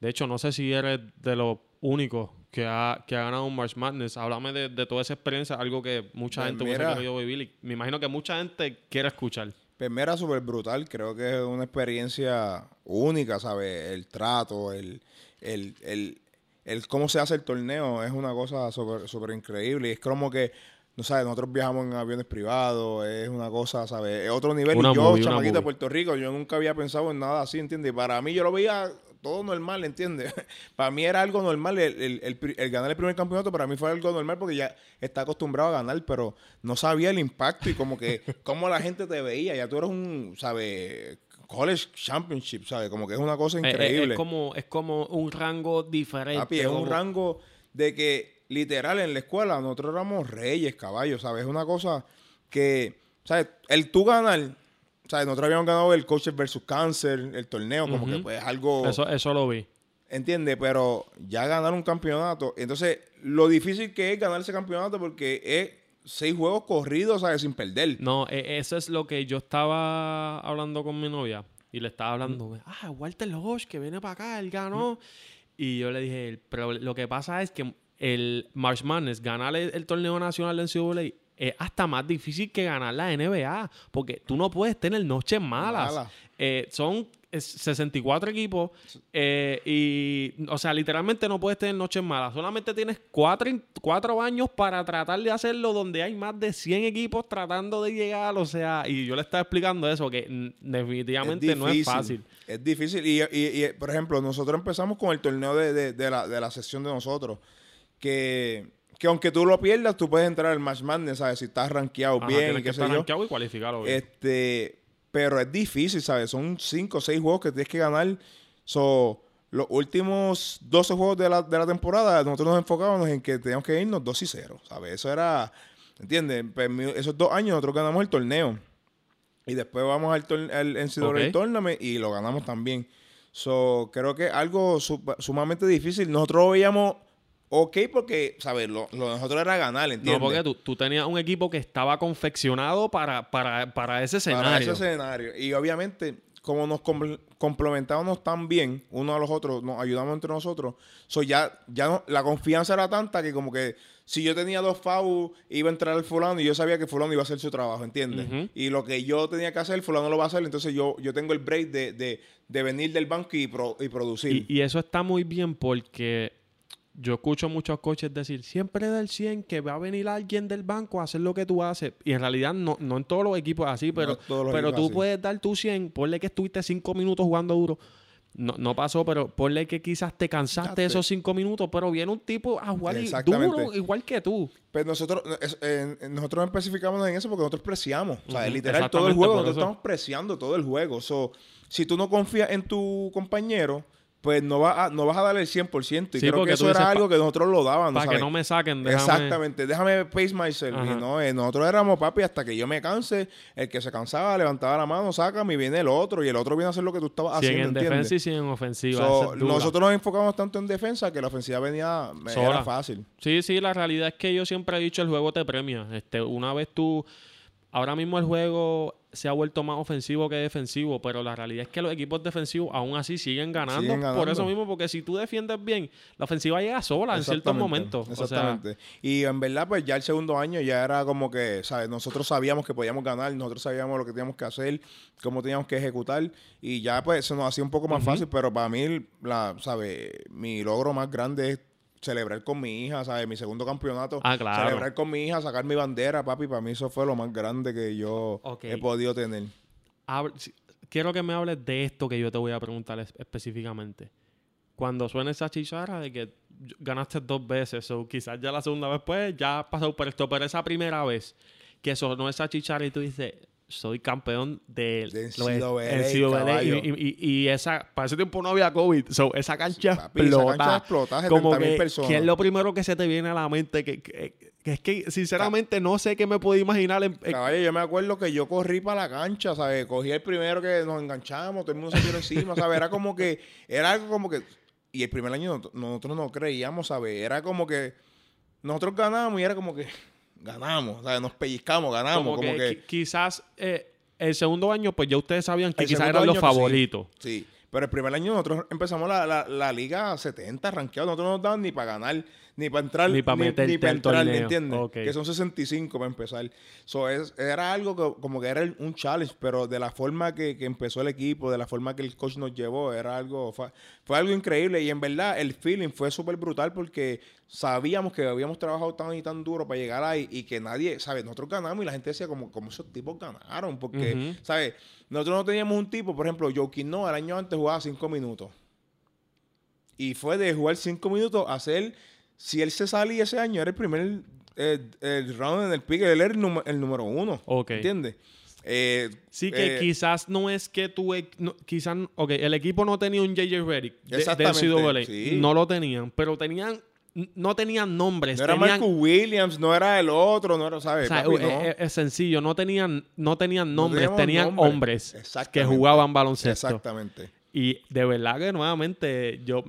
De hecho, no sé si eres de los únicos que ha, que ha ganado un March Madness. Háblame de, de toda esa experiencia, algo que mucha Pues gente hubiese mira. querido vivir y me imagino que mucha gente quiere escuchar. Pues mira, súper brutal. Creo que es una experiencia única, ¿sabes? El trato, el, el, el, el cómo se hace el torneo es una cosa súper increíble. Y es como que, no sabes, nosotros viajamos en aviones privados, es una cosa, ¿sabes? Es otro nivel. Una y yo, movie, una chamaquito de. Puerto Rico, yo nunca había pensado en nada así, ¿entiendes? Y Para mí yo lo veía todo normal, ¿entiendes? para mí era algo normal. El, el- el ganar el primer campeonato para mí fue algo normal porque ya está acostumbrado a ganar, pero no sabía el impacto y como que cómo la gente te veía. Ya tú eres un, ¿sabes? College Championship, ¿sabes? Como que es una cosa Eh, eh, increíble. Es, como, es como un rango diferente. Papi, es un rango de que literal en la escuela nosotros éramos reyes, caballos, ¿sabes? Es una cosa que, ¿sabes? El tú ganar, ¿sabes? Nosotros habíamos ganado el Coaches versus Cancer, el torneo, como que Ujú. pues algo... Eso, eso lo vi. ¿Entiendes? Pero ya ganar un campeonato. Entonces, lo difícil que es ganar ese campeonato porque es seis juegos corridos, ¿sabes? Sin perder. No, e- eso es lo que yo estaba hablando con mi novia. Y le estaba hablando, ah, Walter Hodge, que viene para acá, él ganó. Y yo le dije, pero lo que pasa es que el March Madness, ganar el, el torneo nacional de NCAA, es hasta más difícil que ganar la NBA. Porque tú no puedes tener noches malas. Mala. Eh, son es 64 equipos eh, y, o sea, literalmente no puedes tener noches malas. Solamente tienes cuatro, cuatro años para tratar de hacerlo donde hay más de 100 equipos tratando de llegar. O sea, y yo le estaba explicando eso, que definitivamente no es fácil. Es difícil. Y, y- y, por ejemplo, nosotros empezamos con el torneo de, de- de la, de la sesión de nosotros. Que, que aunque tú lo pierdas, tú puedes entrar al Match Madness, ¿sabes? Si estás rankeado Ajá, bien y que qué sé yo. y cualificarlo bien. Este, pero es difícil, ¿sabes? Son 5 o 6 juegos que tienes que ganar. So, los últimos 12 juegos de la, de la temporada, nosotros nos enfocábamos en que teníamos que irnos 2 y 0, ¿sabes? Eso era, ¿entiendes? Pues, esos dos años nosotros ganamos el torneo. Y después vamos al, tor- al NCAA Ok. Tournament y lo ganamos también. So, creo que algo su- sumamente difícil. Nosotros veíamos ok porque, ¿sabes? Lo, lo de nosotros era ganar, ¿entiendes? no, porque tú, tú tenías un equipo que estaba confeccionado para, para, para ese escenario. Para ese escenario. Y obviamente, como nos compl- complementábamos tan bien unos a los otros, nos ayudamos entre nosotros, so ya, ya no- la confianza era tanta que como que si yo tenía dos FAU, iba a entrar el fulano y yo sabía que fulano iba a hacer su trabajo, ¿entiendes? Y lo que yo tenía que hacer, fulano lo va a hacer, entonces yo, yo tengo el break de, de, de venir del banco y, pro- y producir. Y, y eso está muy bien porque yo escucho muchos coaches decir, siempre del 100 que va a venir alguien del banco a hacer lo que tú haces. Y en realidad no, no en todos los equipos así, pero, pero tú así. puedes dar tu 100, ponle que estuviste 5 minutos jugando duro. No, no pasó, pero ponle que quizás te cansaste esos 5 minutos, pero viene un tipo a jugar duro igual que tú. Pero nosotros, es- en- en- nosotros especificamos en eso porque nosotros preciamos. O sea, Ujú, literal, todo el juego, nosotros eso. estamos preciando todo el juego. So, si tú no confías en tu compañero, pues no, vas a, no vas a darle el 100%. Y Sí, creo porque que eso era algo que nosotros lo dábamos. Para que no me saquen, déjame- Exactamente, déjame pace myself. Y no, eh, nosotros éramos papi hasta que yo me canse. El que se cansaba levantaba la mano, sácame y viene el otro. Y el otro viene a hacer lo que tú estabas Si en haciendo. ¿entiendes? defensa y si en ofensiva. So, nosotros nos enfocamos tanto en defensa que la ofensiva venía Sola. era fácil. Sí, sí, la realidad es que yo siempre he dicho el juego te premia. Este, una vez tú, ahora mismo el juego se ha vuelto más ofensivo que defensivo, pero la realidad es que los equipos defensivos aún así siguen ganando. Siguen ganando. Por eso mismo, porque si tú defiendes bien, la ofensiva llega sola en ciertos Exactamente, momentos. O sea, Exactamente. y en verdad, pues ya el segundo año ya era como que, ¿sabes? Nosotros sabíamos que podíamos ganar, nosotros sabíamos lo que teníamos que hacer, cómo teníamos que ejecutar, y ya pues se nos hacía un poco más fácil, pero para mí, la, ¿sabes? Mi logro más grande es celebrar con mi hija, ¿sabes? Mi segundo campeonato. Ah, claro. Celebrar con mi hija, sacar mi bandera, papi, para mí eso fue lo más grande que yo he podido tener. quiero que me hables de esto que yo te voy a preguntar es- específicamente. Cuando suena esa chichara de que ganaste dos veces, o quizás ya la segunda vez, pues ya has pasado por esto, pero esa primera vez que sonó esa chichara y tú dices, soy campeón de, De NCAA, NCAA", caballo. y, y- y- y esa, para ese tiempo no había COVID, so, esa cancha Papi, esa explota. cancha explota, como 70.000 que, personas. ¿qué es lo primero que se te viene a la mente? Que, que- que es que, sinceramente, no sé qué me puedo imaginar. En, en- Caballo, yo me acuerdo que yo corrí para la cancha, ¿sabes? Cogí el primero que nos enganchamos, todo el mundo se tiró encima, ¿sabes? Era como que, era algo como que, y el primer año nosotros no creíamos, ¿sabes? Era como que nosotros ganamos y era como que ganamos, ¿sabes? Nos pellizcamos, ganamos, como, como, que, que... qui- quizás eh, el segundo año, pues ya ustedes sabían que El quizás eran los sí. favoritos. Sí, pero el primer año nosotros empezamos la, la, la liga 70 rankeados. Nosotros no nos daban ni para ganar, ni para entrar, Ni pa' meterte pa' al entrar, torneo. ¿entiendes? Ok. Que son 65 para empezar. So, es, era algo que, como que era un challenge, pero de la forma que, que empezó el equipo, de la forma que el coach nos llevó, era algo, fue, fue algo increíble. Y en verdad el feeling fue súper brutal porque sabíamos que habíamos trabajado tan y tan duro para llegar ahí y que nadie, ¿sabes? Nosotros ganamos y la gente decía como, como esos tipos ganaron, porque. ¿sabes? Nosotros no teníamos un tipo, por ejemplo, Joaquín no, el año antes jugaba 5 minutos. Y fue de jugar 5 minutos a hacer, si él se salía ese año, era el primer eh, el round en el pick, él era el, número- el número uno. ¿Entiendes? Eh, Sí, que eh, quizás no es que tú... e- no- quizás... Ok, el equipo no tenía un JJ Redick de, sí. No lo tenían, pero tenían... No tenían nombres. No era Marcus Williams, no era el otro, no era, ¿sabes? o sea, Papi, no. es sencillo, no tenían, no tenían No nombres, tenían hombres que jugaban baloncesto. Exactamente. Y de verdad que nuevamente yo...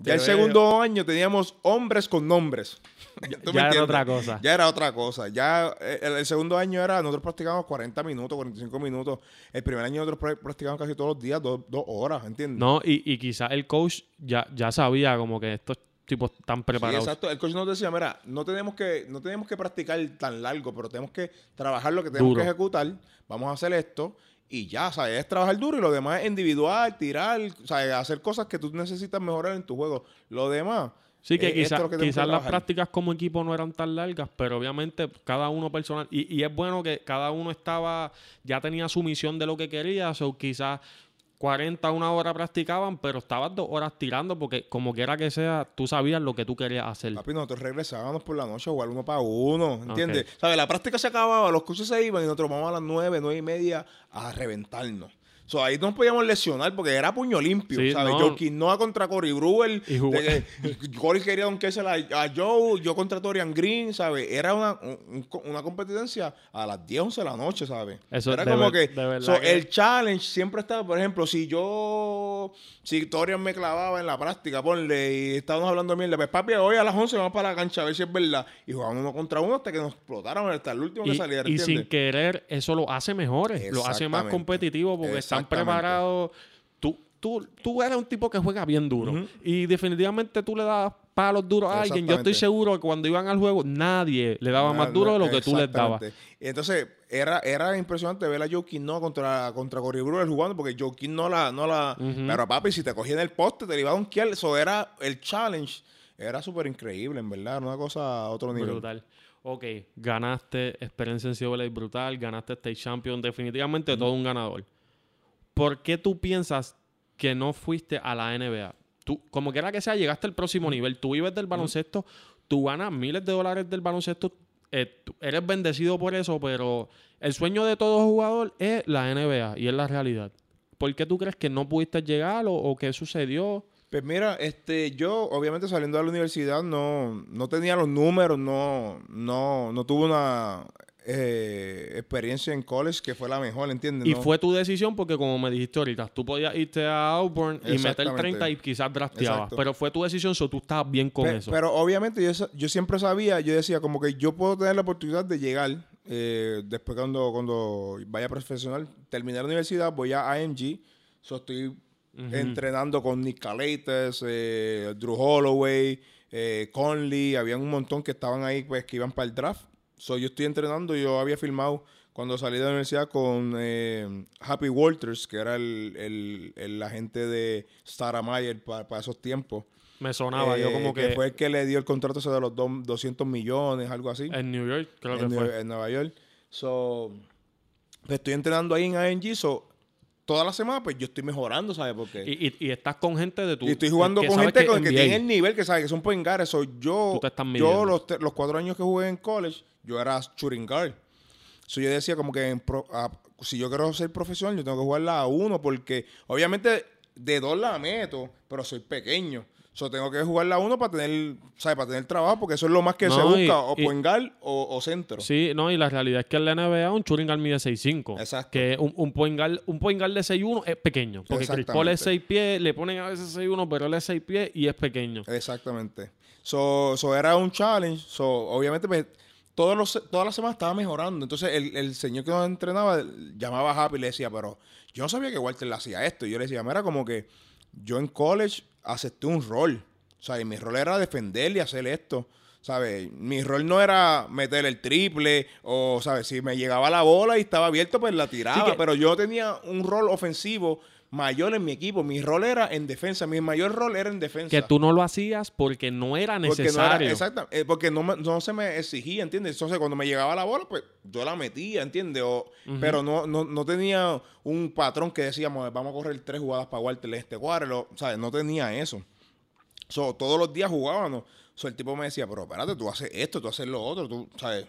Ya el segundo año teníamos hombres con nombres. ya tú me Ya era otra cosa. Ya era otra cosa. Ya eh, el, el segundo año era, nosotros practicábamos 40 minutos, 45 minutos. El primer año nosotros pra- practicábamos casi todos los días, dos, dos horas, ¿entiendes? No, y, y quizás el coach ya, ya sabía como que estos tipos están Sí, preparados. exacto. El coach nos decía, mira, no tenemos que, no tenemos que practicar tan largo, pero tenemos que trabajar lo que tenemos Duro. que ejecutar. Vamos a hacer esto y ya, ¿sabes? Es trabajar duro y lo demás es individual, tirar, ¿sabes? Hacer cosas que tú necesitas mejorar en tu juego. Lo demás. Sí, que eh, quizás que las prácticas como equipo no eran tan largas, pero obviamente cada uno personal. Y, y es bueno que cada uno estaba, ya tenía su misión de lo que quería, o quizás 40, una hora practicaban, pero estabas dos horas tirando porque como quiera que sea, tú sabías lo que tú querías hacer. Papi, nosotros regresábamos por la noche a jugar uno para uno, ¿entiendes? Ok. ¿Sabes? La práctica se acababa, los coches se iban y nosotros vamos a las nueve, nueve y media a reventarnos. So, ahí nos podíamos lesionar porque era puño limpio, Sí, ¿sabes? no. Joaquín Noah contra Cory Brewer. Y de que Cory quería donkeársela a, a Joe, yo contra Torian Green, ¿sabes? Era una, un- un- una competencia a las 10, 11 de la noche, ¿sabes? Eso era como ver- que... so, que- El challenge siempre estaba, por ejemplo, si yo... Si Torian me clavaba en la práctica, ponle, y estábamos hablando de mierda, pues papi, hoy a las 11 vamos para la cancha a ver si es verdad. Y jugábamos uno contra uno hasta que nos explotaron, hasta el último que Y, saliera, y ¿entiendes? sin querer, eso lo hace mejores, lo hace más competitivo porque estamos están preparados. Tú, tú, tú eres un tipo que juega bien duro. Y definitivamente tú le das palos duros a alguien. Yo estoy seguro que cuando iban al juego, nadie le daba más duro de lo que tú les dabas. Entonces, era, era impresionante ver a Joaquín no contra, contra Corey Brewer jugando, porque Joaquín no la, no la. Pero papi, si te cogía en el poste, te iba a un kill. Eso era el challenge. Era súper increíble, en verdad. Una cosa a otro nivel. Brutal. Ok, ganaste experiencia en CWA brutal, ganaste State Champion, definitivamente todo un ganador. ¿Por qué tú piensas que no fuiste a la NBA? Tú, como quiera que sea, llegaste al próximo nivel. Tú vives del baloncesto, tú ganas miles de dólares del baloncesto, eh, eres bendecido por eso, pero el sueño de todo jugador es la NBA y es la realidad. ¿Por qué tú crees que no pudiste llegar o, qué sucedió? Pues mira, este, yo obviamente saliendo de la universidad no, no tenía los números, no, no, no tuve una eh, experiencia en college que fue la mejor, ¿entiendes? Y fue tu decisión porque como me dijiste ahorita, tú podías irte a Auburn y meter 30 y quizás drafteabas, pero fue tu decisión, so tú estabas bien con eso. Pero obviamente yo, yo siempre sabía, yo decía como que yo puedo tener la oportunidad de llegar eh, después cuando, cuando vaya profesional, terminar la universidad, voy a AMG, so estoy entrenando con Nick Calates, eh, Drew Holloway, Conley, había un montón que estaban ahí pues que iban para el draft So, yo estoy entrenando, yo había filmado cuando salí de la universidad con eh, Happy Walters, que era el, el, agente de Sarah Mayer para, esos tiempos. Me sonaba, yo como que, Fue el que le dio el contrato ese de los 200 millones, algo así. En New York, creo que fue. En Nueva York. So, pues, estoy entrenando ahí en ANG, so, toda la semana, pues yo estoy mejorando, ¿sabes por qué? Y, y, estás con gente de tu... Y estoy jugando con gente que, que tiene el nivel, que sabe que son point guard. yo, yo los, los, cuatro años que jugué en college, yo era shooting guard. So, yo decía como que si yo quiero ser profesional, yo tengo que jugar la a uno, porque obviamente de dos la meto, pero soy pequeño. So, tengo que jugar la uno para tener, ¿sabes? Para tener trabajo, porque eso es lo más que se busca, o point o, centro. Sí, no, y la realidad es que en la NBA un shooting guard mide 6'5". Exacto. Que un, un point guard, un point guard de 6'1 es pequeño. Porque Chris Paul es 6 pies, le ponen a veces 6'1, pero él es 6 pies y es pequeño. Exactamente. So, so era un challenge. So, obviamente, pues, todos los, todas las semanas estaba mejorando. Entonces, el, el señor que nos entrenaba llamaba a Happy y le decía, pero yo no sabía que Walter le hacía esto. Y yo le decía, mira, como que yo en college acepté un rol. O sea, y mi rol era defender y hacer esto. ¿Sabes? Mi rol no era meter el triple o, ¿sabes? Si me llegaba la bola y estaba abierto, pues la tiraba. pero yo tenía un rol ofensivo mayor en mi equipo. Mi rol era en defensa. Mi mayor rol era en defensa. Que tú no lo hacías porque no era necesario. Eh, porque no, no, se me exigía, ¿entiendes? Entonces, cuando me llegaba la bola, pues yo la metía, ¿entiendes? Pero no, no, tenía un patrón que decíamos, vamos a correr tres jugadas para Walter este cuadro. ¿Sabes? No tenía eso. So, todos los días jugábamos. So, el tipo me decía, pero espérate, tú haces esto, tú haces lo otro, tú, ¿sabes?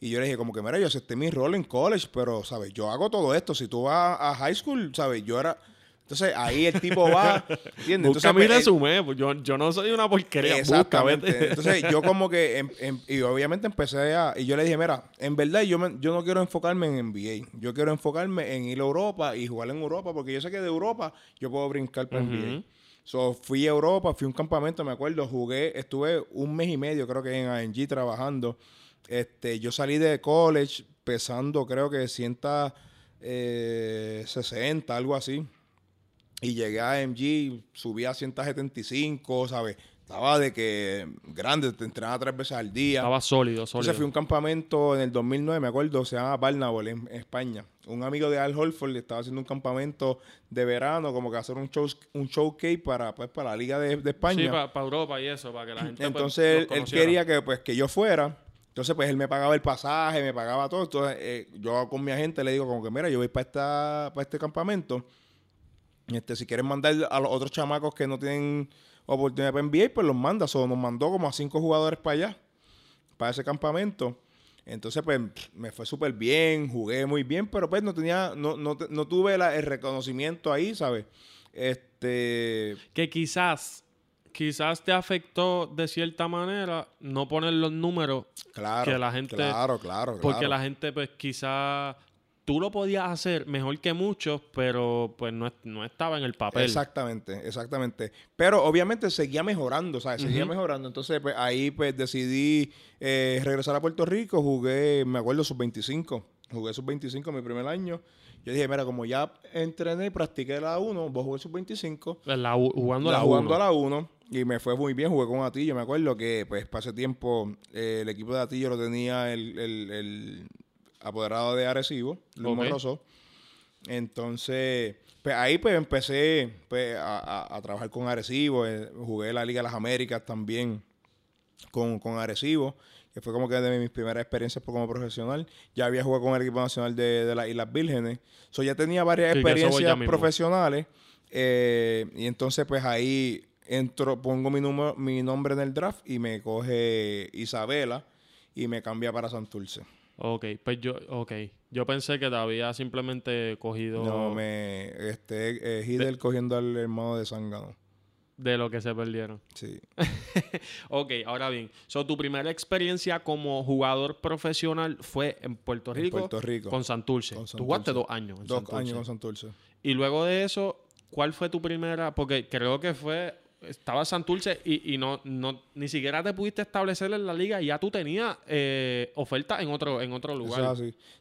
Y yo le dije, como que, mira, yo acepté mi rol en college, pero, ¿sabes? Yo hago todo esto. Si tú vas a high school, ¿sabes? Yo era... Entonces, ahí el tipo va, ¿entiendes? Busca mi pues, resumen, pues yo, yo no soy una porquería. Exactamente. Entonces, yo como que, em, em, y obviamente empecé a, y yo le dije, mira, en verdad yo, yo no quiero enfocarme en NBA. Yo quiero enfocarme en ir a Europa y jugar en Europa, porque yo sé que de Europa yo puedo brincar para NBA. So, fui a Europa, fui a un campamento, me acuerdo, jugué, estuve un mes y medio, creo que en ANG trabajando. Este, yo salí de college pesando, creo que 160, eh, algo así. Y llegué a AMG, subí a 175, ¿sabes? Estaba de que grande, te entrenaba tres veces al día. Estaba sólido, sólido. Entonces fui a un campamento en el 2009, me acuerdo, se llama Barnable en, España. Un amigo de Al Holford estaba haciendo un campamento de verano, como que hacer un, show, un showcase para, pues, para la Liga de, España. Sí, para, Europa y eso, para que la gente pues, Entonces él, quería que, pues, que yo fuera. Entonces, pues él me pagaba el pasaje, me pagaba todo. Entonces, eh, yo con mi agente le digo como que, mira, yo voy para, esta, para este campamento. Este, si quieren mandar a los otros chamacos que no tienen oportunidad para NBA, pues los manda. O nos mandó como a cinco jugadores para allá, para ese campamento. Entonces, pues, me fue súper bien, jugué muy bien, pero pues no tenía, no, no, no tuve el reconocimiento ahí, ¿sabes? Este... Que quizás, quizás te afectó de cierta manera no poner los números claro, que la gente... Claro, claro, Porque la gente, pues, quizás tú lo podías hacer mejor que muchos, pero pues no, no, estaba en el papel. Exactamente, exactamente. Pero obviamente seguía mejorando, ¿sabes? Seguía mejorando. Entonces, pues ahí pues decidí eh, regresar a Puerto Rico, jugué, me acuerdo, sub-25. Jugué sub-25 mi primer año. Yo dije, mira, como ya entrené y practiqué la 1, vos jugué sub-25. La u- jugando La la jugando 1. a la 1 y me fue muy bien, jugué con Atillo. Me acuerdo que, pues, ese tiempo, eh, el equipo de Atillo lo tenía el, el- el apoderado de Arecibo, Luis Ok. Morroso. Entonces, pues ahí pues empecé pues, a, a- a trabajar con Arecibo. eh, jugué la Liga de las Américas también con, con Arecibo, que fue como que de mis primeras experiencias como profesional. Ya había jugado con el equipo nacional de, de las Islas Vírgenes. So, ya tenía varias Sí, experiencias profesionales. eh, y entonces, pues ahí entro, pongo mi, número, mi nombre en el draft y me coge Isabela y me cambia para Santurce. Ok, pues yo, ok. Yo pensé que te había simplemente cogido No, me. Este, eh, Hidel cogiendo al hermano de Zángano. de lo que se perdieron. Sí. Ok, ahora bien. So, tu primera experiencia como jugador profesional fue en Puerto En Rico, Puerto Rico. con Santurce. Con Tú jugaste dos años en Dos Santurce. años con Santurce. Y luego de eso, ¿cuál fue tu primera? Porque creo que fue... Estaba Santurce y, y no, no, ni siquiera te pudiste establecer en la liga y ya tú tenías eh, oferta en otro, en otro lugar.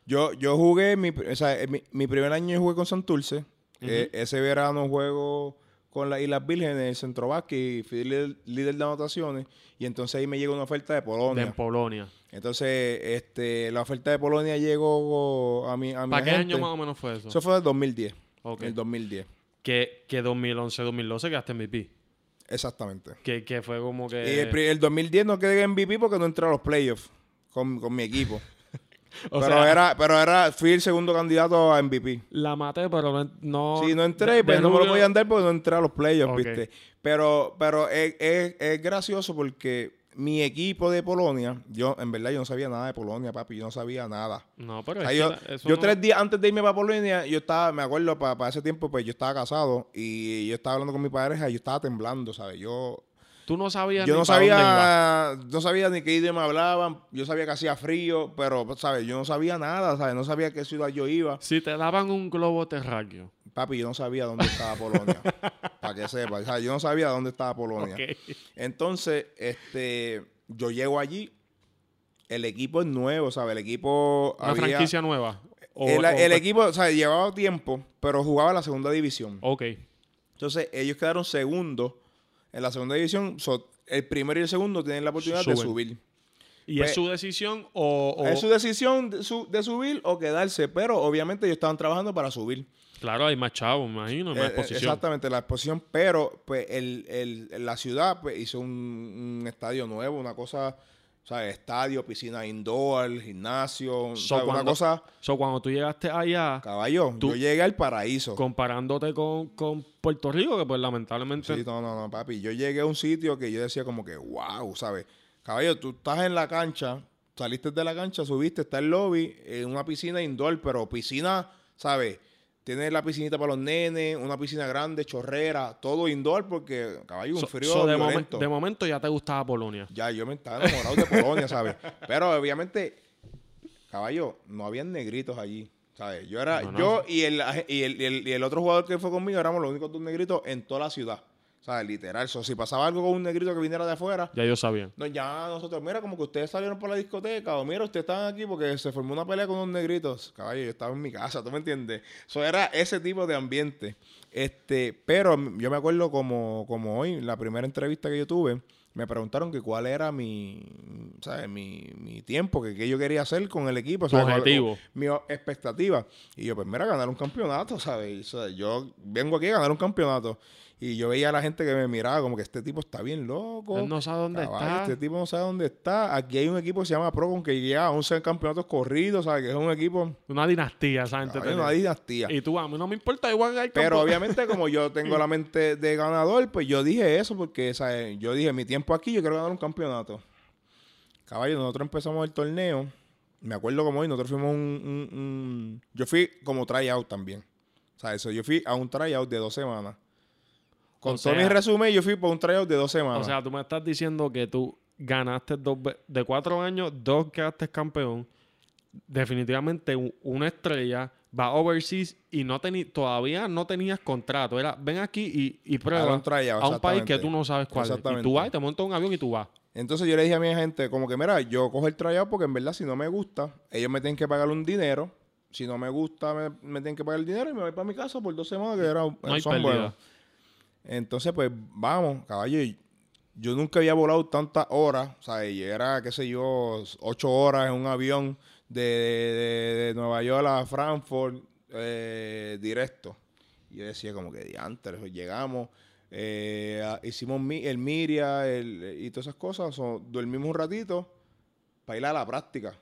Yo, yo jugué, mi, o sea, eh, mi, mi primer año yo jugué con Santurce. Eh, ese verano juego con las Islas Vírgenes, el Centro Vázquez, y fui líder, líder de anotaciones. Y entonces ahí me llegó una oferta de de Polonia. en Polonia. entonces, este, la oferta de Polonia llegó a mi, a mi ¿Para qué año más o menos fue eso? Eso fue el 2010. Ok. El 2010. Que, que 2011, 2012 quedaste MVP. Exactamente. Que, que fue como que... Y el, pri- el 2010 no quedé en MVP porque no entré a los playoffs con, con mi equipo. o pero, sea, era, pero era, fui el segundo candidato a MVP. la maté, pero no... no Sí, no entré, de- de no me lo podían dar porque no entré a los playoffs. ¿viste? Pero, pero es, es- es gracioso porque mi equipo de Polonia, yo en verdad yo no sabía nada de Polonia, papi, yo no sabía nada. No, pero O es sea, yo eso yo no- tres días antes de irme para Polonia, yo estaba, me acuerdo, para, ese tiempo, pues yo estaba casado y yo estaba hablando con mi pareja y yo estaba temblando, ¿sabes? Yo, Tú no sabías yo ni no pa' dónde iba. sabía, no sabía ni qué idioma hablaban, yo sabía que hacía frío, pero, ¿sabes? Yo no sabía nada, ¿sabes? No sabía qué ciudad yo iba. Si te daban un globo terráqueo. Papi, yo no sabía dónde estaba Polonia. para que sepa. O sea, yo no sabía dónde estaba Polonia. Entonces, este, yo llego allí. El equipo es nuevo, ¿sabes? El equipo. Una había- franquicia nueva. O- el, o- el equipo, o sea, llevaba tiempo, pero jugaba la segunda división. Ok. Entonces, ellos quedaron segundos en la segunda división. So, el primero y el segundo tienen la oportunidad de subir. ¿Y Pues- es su decisión o...? o- Es su decisión de, su- de subir o quedarse, pero obviamente ellos estaban trabajando para subir. Claro, hay más chavos, me imagino, más Eh, eh, exposición. Exactamente, la exposición, pero pues el, el- la ciudad pues, hizo un, un estadio nuevo, una cosa, o sea, estadio, piscina indoor, gimnasio, So, ¿sabes? una cuando- cosa, So, cuando tú llegaste allá, caballo, Tú- yo llegué al paraíso. comparándote con, con Puerto Rico, que pues lamentablemente... Sí, no, no, no, papi, yo llegué a un sitio que yo decía como que, wow, ¿sabes? Caballo, tú estás en la cancha, saliste de la cancha, subiste, está el lobby, en una piscina indoor, pero piscina, ¿sabes? Tienes la piscinita para los nenes, una piscina grande, chorrera, todo indoor porque, caballo, un So- frío so, de, momen- de momento ya te gustaba Polonia. Ya, yo me estaba enamorado de Polonia, ¿sabes? Pero obviamente, caballo, no habían negritos allí, ¿sabes? Yo era, No, no. yo y el, y, el, y, el, y el otro jugador que fue conmigo éramos los únicos dos negritos en toda la ciudad. Literal. So, si pasaba algo con un negrito que viniera de afuera, Ya ellos sabían. no, ya nosotros, mira, como que ustedes salieron por la discoteca, o mira, ustedes estaban aquí porque se formó una pelea con unos negritos. Caballo, yo estaba en mi casa, ¿tú me entiendes? Eso era ese tipo de ambiente. Este, pero yo me acuerdo como, como hoy, la primera entrevista que yo tuve, me preguntaron que cuál era mi, ¿sabes? Mi, mi tiempo, que qué yo quería hacer con el equipo. Objetivo. Mi expectativa. Y yo, pues mira, ganar un campeonato, ¿sabes? O sea, yo vengo aquí a ganar un campeonato. Y yo veía a la gente que me miraba como que este tipo está bien loco. Él no sabe dónde Caballo, está. Este tipo no sabe dónde está. Aquí hay un equipo que se llama Pro con que llega a 11 campeonatos corridos, ¿sabes? Que es un equipo. Una dinastía, gente. caballo, una dinastía. Y tú, a mí no me importa, igual que hay Pero campo- obviamente, como yo tengo la mente de ganador, pues yo dije eso porque, ¿sabes? Yo dije, mi tiempo aquí, yo quiero ganar un campeonato. Caballo, nosotros empezamos el torneo. Me acuerdo como hoy, nosotros fuimos un... un- un- Yo fui como tryout también. O sea, eso, yo fui a un tryout de dos semanas. Con O todo sea- mi resumen, yo fui por un tryout de dos semanas. O sea, tú me estás diciendo que tú ganaste dos de cuatro años, dos quedaste campeón. Definitivamente una estrella va overseas y no todavía no tenías contrato. Era ven aquí y, y prueba un tryout, a un país que tú no sabes cuál es. Y Exactamente. tú vas y te montas un avión y tú vas. Entonces yo le dije a mi gente, como que mira, yo cojo el tryout porque en verdad si no me gusta, ellos me tienen que pagar un dinero Si no me gusta, me, me tienen que pagar el dinero y me voy para mi casa por dos semanas que era, No hay son pérdida. buenos. Entonces, pues vamos, caballo. Yo nunca había volado tantas horas. O sea, era, qué sé yo, ocho horas en un avión de, Nueva York a Frankfurt eh, directo. Y yo decía, como que diantres, pues, llegamos, eh, hicimos el Miria y todas esas cosas. so, dormimos un ratito para ir a la práctica.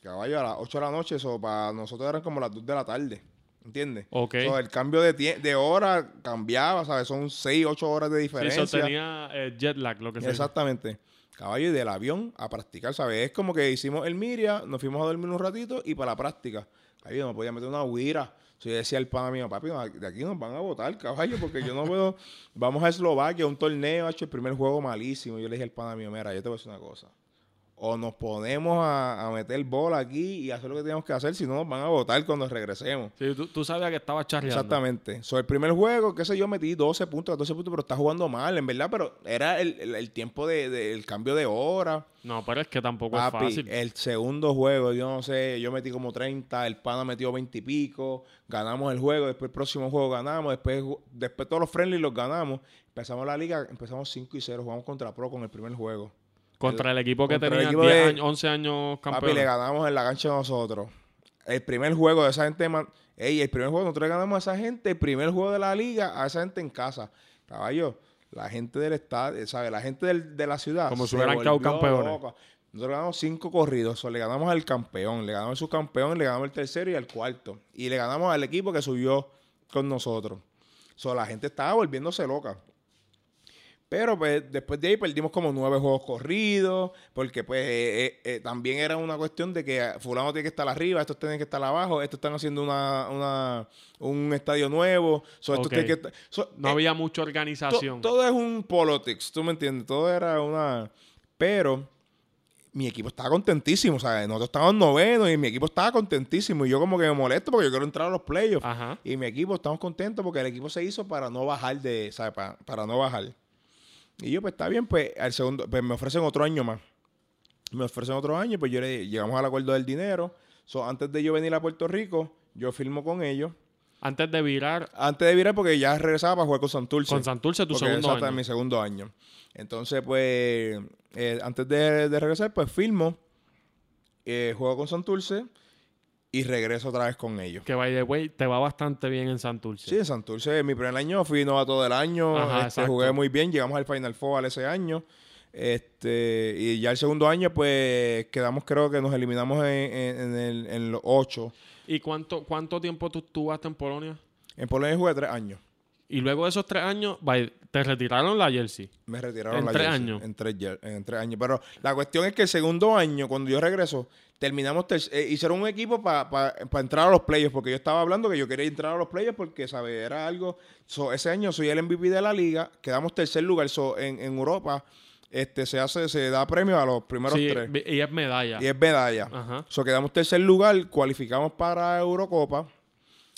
Caballo, a las 8 de la noche, eso para nosotros eran como las 2 de la tarde. ¿Entiendes? Ok. So, el cambio de, de hora cambiaba, ¿sabes? Son 6, 8 horas de diferencia. eso tenía eh, jet lag, lo que sea. Exactamente. Caballo, y del avión a practicar, ¿sabes? Es como que hicimos el Miria, nos fuimos a dormir un ratito y para la práctica. Caballo, no me podía meter una huira. So, yo decía al pana mío, papi, no, de aquí nos van a votar, caballo, porque yo no puedo. Vamos a Eslovaquia, un torneo, ha hecho el primer juego malísimo. Yo le dije al pana mío, mira, yo te voy a decir una cosa. O nos ponemos a, a meter bola aquí y hacer lo que tenemos que hacer, si no nos van a votar cuando regresemos. Sí, tú, tú sabías que estaba charreando. Exactamente. So, el primer juego, qué sé yo, metí 12 puntos, 14 puntos, pero está jugando mal, en verdad, pero era el, el- el tiempo de, de- el cambio de hora. No, pero es que tampoco Papi, es fácil. el segundo juego, yo no sé, yo metí como 30, el pana metió 20 y pico, ganamos el juego, después el próximo juego ganamos, después, después todos los friendly los ganamos. Empezamos la liga, empezamos 5 y 0, jugamos contra Pro con el primer juego. Contra el equipo que tenía equipo 10 de- años, 11 años Papi, le campeón. ganamos en la cancha nosotros. El primer juego de esa gente, man- ey, el primer juego nosotros le ganamos a esa gente, el primer juego de la liga a esa gente en casa. Caballo, la gente del estado, ¿sabes? La gente del- de la ciudad. Como si hubieran quedado campeones. loca. Nosotros ganamos cinco corridos, so, le ganamos al campeón, le ganamos al subcampeón, le ganamos al tercero y al cuarto. Y le ganamos al equipo que subió con nosotros. So, la gente estaba volviéndose loca. Pero pues después de ahí perdimos como nueve juegos corridos, porque pues eh, eh, eh, también era una cuestión de que fulano tiene que estar arriba, estos tienen que estar abajo, estos están haciendo una, una- un estadio nuevo, so, estos tienen que estar- so, No eh, había mucha to- organización. todo es un politics, ¿tú me entiendes? Todo era una... Pero mi equipo estaba contentísimo, ¿sabes? Nosotros estábamos novenos y mi equipo estaba contentísimo y yo como que me molesto porque yo quiero entrar a los playoffs. Ajá. Y mi equipo, estamos contentos porque el equipo se hizo para no bajar de, ¿sabes? Para, para no bajar. Y yo, pues está bien, pues al segundo, pues me ofrecen otro año más. Me ofrecen otro año, pues yo le llegamos al acuerdo del dinero. So, antes de yo venir a Puerto Rico, yo firmo con ellos. Antes de virar Antes de virar, porque ya regresaba para jugar con Santurce. con Santurce tu segundo año. mi segundo año. Entonces, pues, eh, antes de, de regresar, pues firmo, eh, juego con Santurce y regreso otra vez con ellos. Que by the way, te va bastante bien en Santurce. Sí, en Santurce, mi primer año fui novato del año, Ajá, este, jugué muy bien, llegamos al Final Four ese año. Este, y ya el segundo año, pues quedamos, creo que nos eliminamos en, en- en el, en los ocho. ¿Y cuánto, cuánto tiempo tú estuviste en Polonia? En Polonia jugué tres años. Y luego de esos tres años, te retiraron la jersey. Me retiraron ¿En la tres jersey. años? En tres, ye- en tres años. Pero la cuestión es que el segundo año, cuando yo regreso, terminamos, ter- eh, hicieron un equipo para entrar a los playoffs, porque yo estaba hablando que yo quería entrar a los playoffs porque, ¿sabes? Era algo... so, ese año soy el MVP de la liga, quedamos tercer lugar. So, en, en Europa este, se hace se da premio a los primeros Sí, tres. y es medalla. Y es medalla. Ajá. So, quedamos tercer lugar, cualificamos para Eurocopa.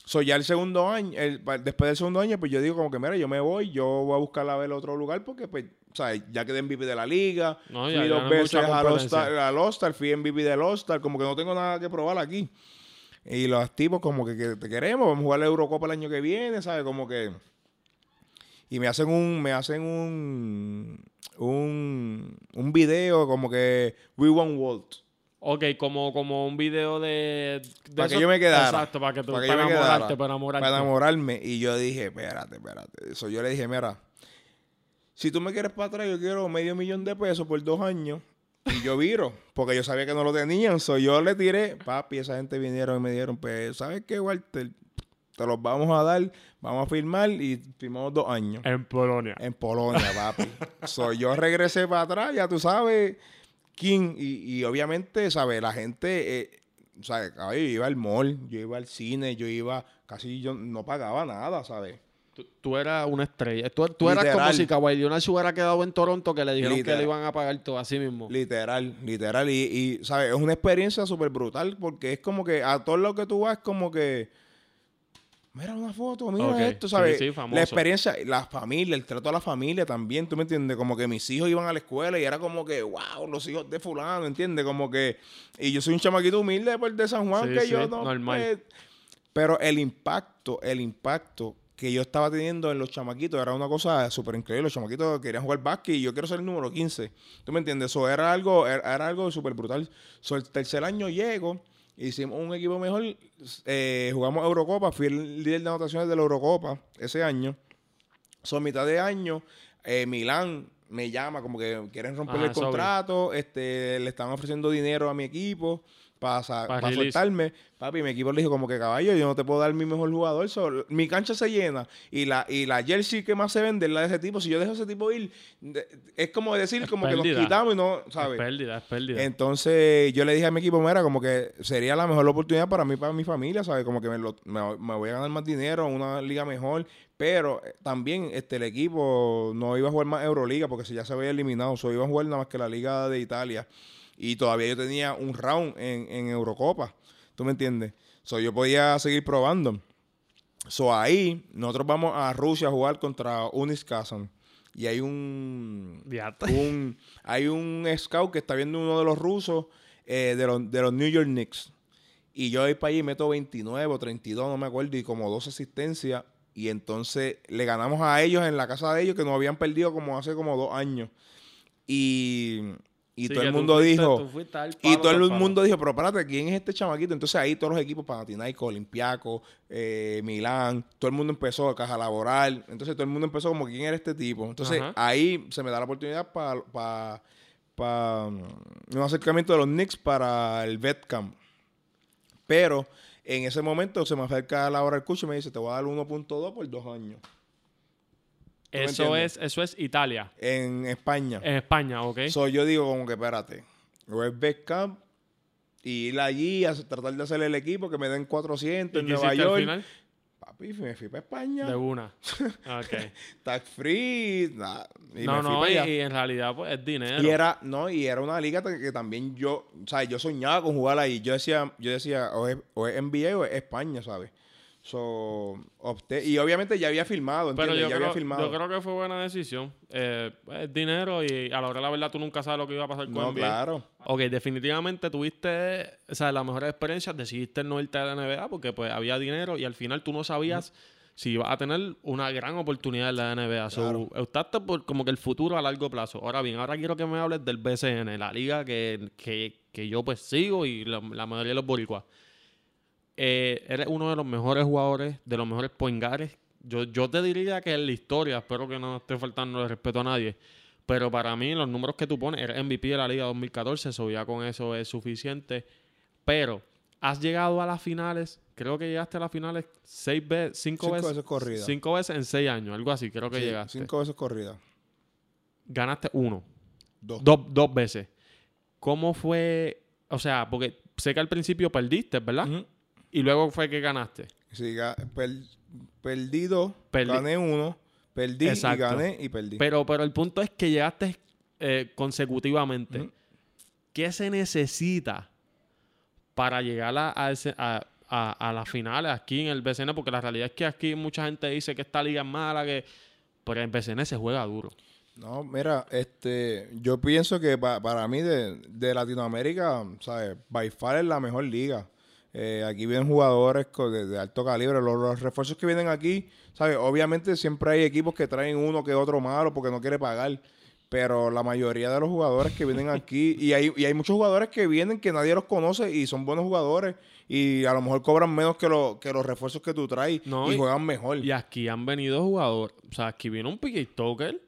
So, ya el segundo año, el- pa- después del segundo año, pues yo digo como que, mira, yo me voy, yo voy a buscar a ver otro lugar porque, pues, o sea, ya quedé MVP de la liga. No, fui ya dos veces al. All-Star, al All-Star, fui MVP del All-Star, como que no tengo nada que probar aquí. Y los tipos como que, que te queremos, vamos a jugar la Eurocopa el año que viene, ¿sabes? Como que... Y me hacen un, me hacen un, un, un video como que We Want Walt. Ok, como, como un video de... de Para que yo me quedara. Exacto, para que tú... Para Para, me enamorarte, quedara. para enamorarte. Para enamorarme. Y yo dije, espérate, espérate. Eso yo le dije, mira, si tú me quieres para atrás, yo quiero medio millón de pesos por dos años. Y yo viro, porque yo sabía que no lo tenían. So yo le tiré, papi, esa gente vinieron y me dieron, pues, ¿sabes qué, Walter? Te los vamos a dar, vamos a firmar y firmamos dos años. En Polonia. En Polonia, papi. so, yo regresé para atrás, ya tú sabes, King. Y, y obviamente, ¿sabes? La gente, eh, ¿sabes? Caballo, Yo iba al mall, yo iba al cine, yo iba, casi yo no pagaba nada, ¿sabes? Tú, tú eras una estrella. Tú, tú eras como si Kawhi Leonard se hubiera quedado en Toronto que le dijeron Literal. que le iban a pagar todo así mismo. Literal, literal. Y, y, ¿sabes? Es una experiencia súper brutal porque es como que a todos los que tú vas, como que Mira una foto, mira Ok, esto, sí, ¿sabes? sí, famoso. la experiencia, la familia, el trato a la familia también, ¿tú me entiendes? Como que mis hijos iban a la escuela y era como que, wow, los hijos de fulano, ¿entiendes? Como que, y yo soy un chamaquito humilde pues, de San Juan Sí, que sí, yo no, normal. pues, pero el impacto, el impacto que yo estaba teniendo en los chamaquitos era una cosa súper increíble. Los chamaquitos querían jugar básquet y yo quiero ser el número 15. ¿Tú me entiendes? Eso era algo, era, era algo súper brutal. So, el tercer año llego, hicimos un equipo mejor, eh, jugamos Eurocopa, fui el líder de anotaciones de la Eurocopa ese año. Son mitad de año, eh, Milán me llama como que quieren romper el contrato, este, le están ofreciendo dinero a mi equipo para, Pa' para soltarme. Papi, mi equipo le dijo como que caballo, yo no te puedo dar mi mejor jugador. so, mi cancha se llena y la, y la jersey que más se vende es la de ese tipo. Si yo dejo a ese tipo ir, de- es como decir Es como que nos quitamos y no, Es ¿sabes? pérdida, es pérdida. Entonces yo le dije a mi equipo, mira, como que sería la mejor oportunidad para mí, para mi familia, ¿sabes? Como que me, lo- me- me voy a ganar más dinero, una liga mejor, pero eh, también este, el equipo no iba a jugar más Euroliga porque si ya se había eliminado, solo iba a jugar nada más que la liga de Italia y todavía yo tenía un round en, en Eurocopa, ¿tú me entiendes? So, yo podía seguir probando. So, ahí nosotros vamos a Rusia a jugar contra Unis Kazan y hay un un, hay un scout que está viendo uno de los rusos eh, de, los, de los New York Knicks. Y yo voy para allí, meto 29 o 32, no me acuerdo, y como dos asistencias. Y entonces le ganamos a ellos en la casa de ellos, que nos habían perdido como hace como dos años. Y, y Sí, todo el mundo fuiste- dijo... Y todo el mundo dijo, pero espérate, ¿quién es este chamaquito? Entonces ahí todos los equipos, Panathinaikos, Olympiacos, eh, Milán, todo el mundo empezó, Caja Laboral. Entonces todo el mundo empezó como, ¿quién era este tipo? Entonces Ajá. ahí se me da la oportunidad para pa, pa, mm, un acercamiento de los Knicks para el vet camp. Pero en ese momento se me acerca la hora el coach y me dice, te voy a dar 1.2 por dos años. Eso es, eso es Italia. En España. En España, ¿ok? So, yo digo como que, espérate, al vet camp y ir allí a tratar de hacer el equipo que me den 400 ¿Y en Nueva hiciste al York. final? Papi, me fui para España. De una. Ok. Tax free. nada, y no, me no, y, allá. y en realidad pues es dinero. Y era, no, y era una liga que también yo, o sea, yo soñaba con jugar ahí. Yo decía, yo decía, o es, o es NBA o es España, ¿sabes? So, opté, y obviamente ya había filmado, Pero ¿entiendes? yo ya creo, había filmado. yo creo que fue buena decisión. Eh, es dinero y a la hora de la verdad tú nunca sabes lo que iba a pasar con no, NBA. claro. Ok, definitivamente tuviste, o sea, las mejores experiencias, decidiste no irte a la NBA porque pues había dinero y al final tú no sabías si ibas a tener una gran oportunidad en la NBA. So, Claro. optaste por como que el futuro a largo plazo. Ahora bien, ahora quiero que me hables del BCN, la liga que, que, que yo pues sigo y la, la mayoría de los boricuas. Eh, eres uno de los mejores jugadores, de los mejores poingares. Yo, yo te diría que en la historia, espero que no esté faltando de respeto a nadie. Pero para mí, los números que tú pones, eres MVP de la Liga 2014, eso ya con eso es suficiente. Pero has llegado a las finales, creo que llegaste a las finales seis veces, cinco, Cinco veces, veces corridas. Cinco veces en seis años, algo así, creo que Sí, llegaste. Cinco veces corrida. Ganaste uno, Dos. dos, dos veces. ¿Cómo fue? O sea, porque sé que al principio perdiste, ¿verdad? Ujú. Y luego fue que ganaste. Sí, per- perdí dos, gané uno, perdí Exacto. y gané y perdí. Pero, pero el punto es que llegaste eh, consecutivamente. ¿Qué se necesita para llegar a, a, ese- a- las finales aquí en el BCN? Porque la realidad es que aquí mucha gente dice que esta liga es mala, que... pero en BCN se juega duro. No, mira, este, yo pienso que pa- para mí de, de Latinoamérica, ¿sabes? By far es la mejor liga. Eh, aquí vienen jugadores de, de alto calibre. Los, los refuerzos que vienen aquí, ¿sabes? Obviamente siempre hay equipos que traen uno que otro malo porque no quiere pagar. Pero la mayoría de los jugadores que vienen aquí, y hay, y hay muchos jugadores que vienen que nadie los conoce y son buenos jugadores. Y a lo mejor cobran menos que, lo- que los refuerzos que tú traes No, y, juegan mejor. Y aquí han venido jugadores. O sea, aquí vino un PJ Tucker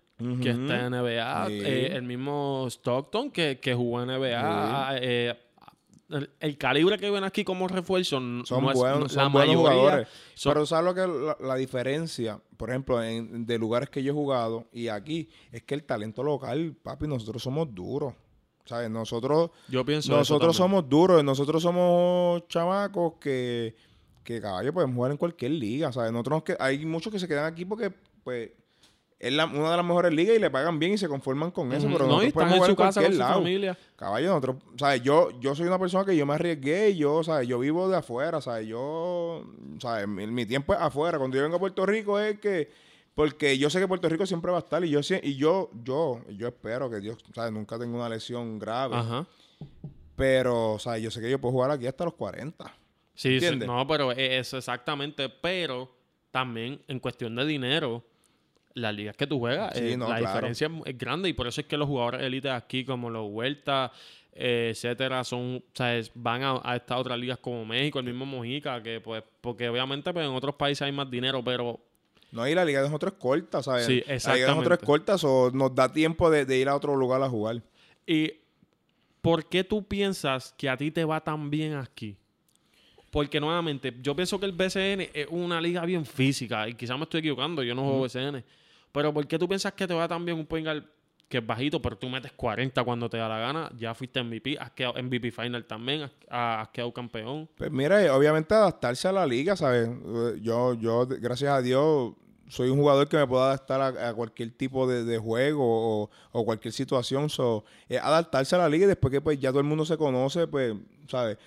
que está en NBA. Sí. eh, el mismo Stockton que, que jugó en NBA. eh, el, el calibre que ven aquí como refuerzo Son no es- buenos, no- son la buenos mayoría jugadores. son- Pero ¿sabes lo que la, la diferencia? Por ejemplo, en, de lugares que yo he jugado y aquí, es que el talento local, papi, nosotros somos duros. ¿Sabes? Nosotros, yo pienso nosotros somos duros, nosotros somos chamacos que, que caballo, pueden jugar en cualquier liga. ¿Sabes? Nosotros nos que- hay muchos que se quedan aquí porque, pues, es la- una de las mejores ligas y le pagan bien y se conforman con eso. Pero no, y están en su casa con cualquier su lado. familia. Caballo, nosotros, ¿sabes? Yo, yo soy una persona que yo me arriesgué y yo, ¿sabes? Yo vivo de afuera, ¿sabes? Yo, ¿sabes? Mi, mi tiempo es afuera. Cuando yo vengo a Puerto Rico es que, porque yo sé que Puerto Rico siempre va a estar y yo, y yo, yo, yo espero que Dios, ¿sabes? Nunca tenga una lesión grave. Ajá. Pero, ¿sabes? Yo sé que yo puedo jugar aquí hasta los 40. Sí, sí, ¿Entiendes? no, pero e- eso exactamente. Pero también en cuestión de dinero, las ligas que tú juegas, Sí, eh, no, la claro. diferencia es, grande y por eso es que los jugadores élites aquí, como los Huerta, eh, etcétera, son, ¿sabes? van a, a estas otras ligas como México, el mismo Mojica, que pues, porque obviamente pues, en otros países hay más dinero, pero No, y la liga de nosotros es corta, ¿sabes? Sí, La liga de nosotros es exactamente. corta, so nos da tiempo de, de ir a otro lugar a jugar. ¿Y por qué tú piensas que a ti te va tan bien aquí? Porque nuevamente, yo pienso que el BCN es una liga bien física y quizás me estoy equivocando, yo no juego BCN. Pero ¿por qué tú piensas que te va tan bien un point guard que es bajito, pero tú metes 40 cuando te da la gana? Ya fuiste MVP, has quedado MVP final también, has, has quedado campeón. Pues mira, eh, obviamente adaptarse a la liga, ¿sabes? Yo, yo, gracias a Dios, soy un jugador que me puedo adaptar a, a cualquier tipo de, de juego o, o cualquier situación. So, eh, adaptarse a la liga y después que pues ya todo el mundo se conoce, pues, ¿sabes?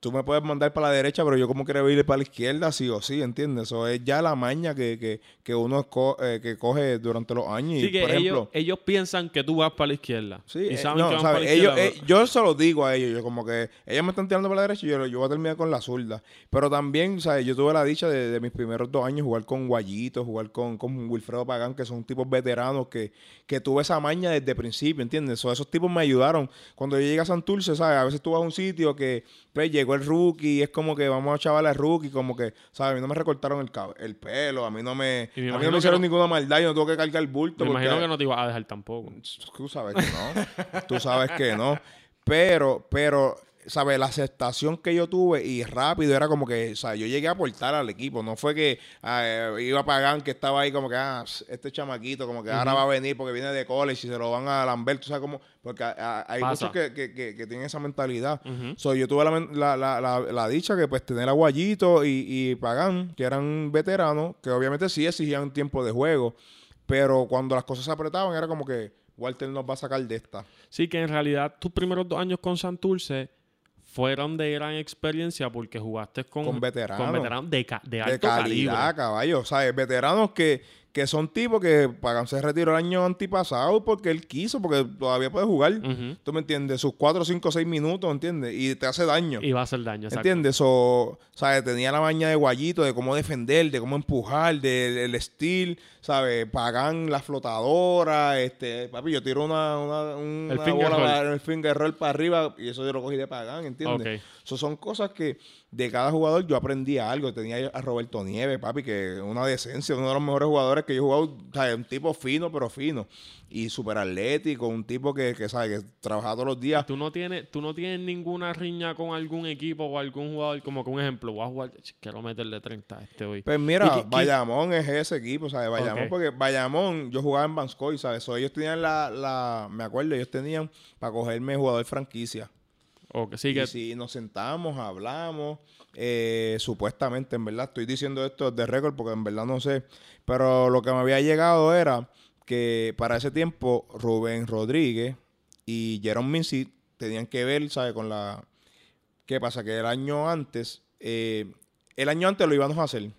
Tú me puedes mandar para la derecha, pero yo como quiero ir para la izquierda, sí o sí, ¿entiendes? Eso es ya la maña que, que, que uno esco- eh, que coge durante los años. Y, que por ellos, ejemplo, ellos piensan que tú vas para la izquierda. Sí, y eh, no, que van ¿sabes? para la ellos, izquierda. eh, yo se lo digo a ellos, yo como que ellos me están tirando para la derecha y yo, yo voy a terminar con la zurda. Pero también, ¿sabes? Yo tuve la dicha de, de mis primeros dos años jugar con Guayito, jugar con, con Wilfredo Pagán, que son tipos veteranos que, que tuve esa maña desde el principio, ¿entiendes? So, esos tipos me ayudaron. Cuando yo llegué a Santurce, ¿sabes? A veces tú vas a un sitio que pues, llegó el rookie y es como que vamos a chaval al rookie, como que, ¿sabes? A mí no me recortaron el, el pelo, a mí no me, a mí no me hicieron no- ninguna maldad y no tuve que cargar el bulto. Me porque- imagino que no te ibas a dejar tampoco. Tú sabes que no. Tú sabes que no. Pero, pero, ¿sabes? La aceptación que yo tuve y rápido era como que, o sea, yo llegué a aportar al equipo. No fue que ah, iba a pagar que estaba ahí como que, ah, este chamaquito, como que ahora va a venir porque viene de college y se lo van a lamber. Tú sabes cómo. Porque hay Pasa. muchos que, que, que, que tienen esa mentalidad. Ujú. So, yo tuve la, la, la, la dicha que pues tener a Guayito y, y Pagán, que eran veteranos, que obviamente sí exigían tiempo de juego, pero cuando las cosas se apretaban era como que Walter nos va a sacar de esta. Sí, que en realidad tus primeros dos años con Santurce fueron de gran experiencia porque jugaste con, Con veteranos. con veteranos de, de de alto calidad, calibre. caballo. ¿Sabes? Veteranos que, que son tipos que Pagán se retiró el año antipasado porque él quiso, porque todavía puede jugar. ¿Tú me entiendes? Sus 4, 5, 6 minutos, ¿entiendes? Y te hace daño. Y va a hacer daño, exacto. ¿Entiendes? O, ¿sabes? Tenía la maña de guayito, de cómo defender, de cómo empujar, del el estilo, ¿sabes? Pagan la flotadora, este, papi, yo tiro una, una, una El finger bola roll. para- el finger roll para arriba y eso yo lo cogí de Pagan, ¿entiendes? Ok. Eso son cosas que de cada jugador yo aprendí algo. Tenía a Roberto Nieves, papi, que una decencia, uno de los mejores jugadores que yo he jugado, ¿sabes? Un tipo fino, pero fino. Y súper atlético, un tipo que, que, ¿sabes? Que trabajaba todos los días. ¿Tú no, tienes, tú no tienes ninguna riña con algún equipo o algún jugador, como que un ejemplo, voy a jugar, quiero meterle 30 a este hoy. Pues ¿Y mira, qué- qué- Bayamón es ese equipo, ¿sabes? Bayamón, Ok. porque Bayamón, yo jugaba en Banscoy, ¿sabes? So, ellos tenían la, la, me acuerdo, ellos tenían para cogerme jugador franquicia. O que Y si nos sentamos, hablamos, eh, supuestamente, en verdad, estoy diciendo esto de récord porque en verdad no sé, pero lo que me había llegado era que para ese tiempo Rubén Rodríguez y Jerome Mincy tenían que ver, ¿sabes? Con la... ¿Qué pasa? Que el año antes, eh, el año antes lo íbamos a hacer,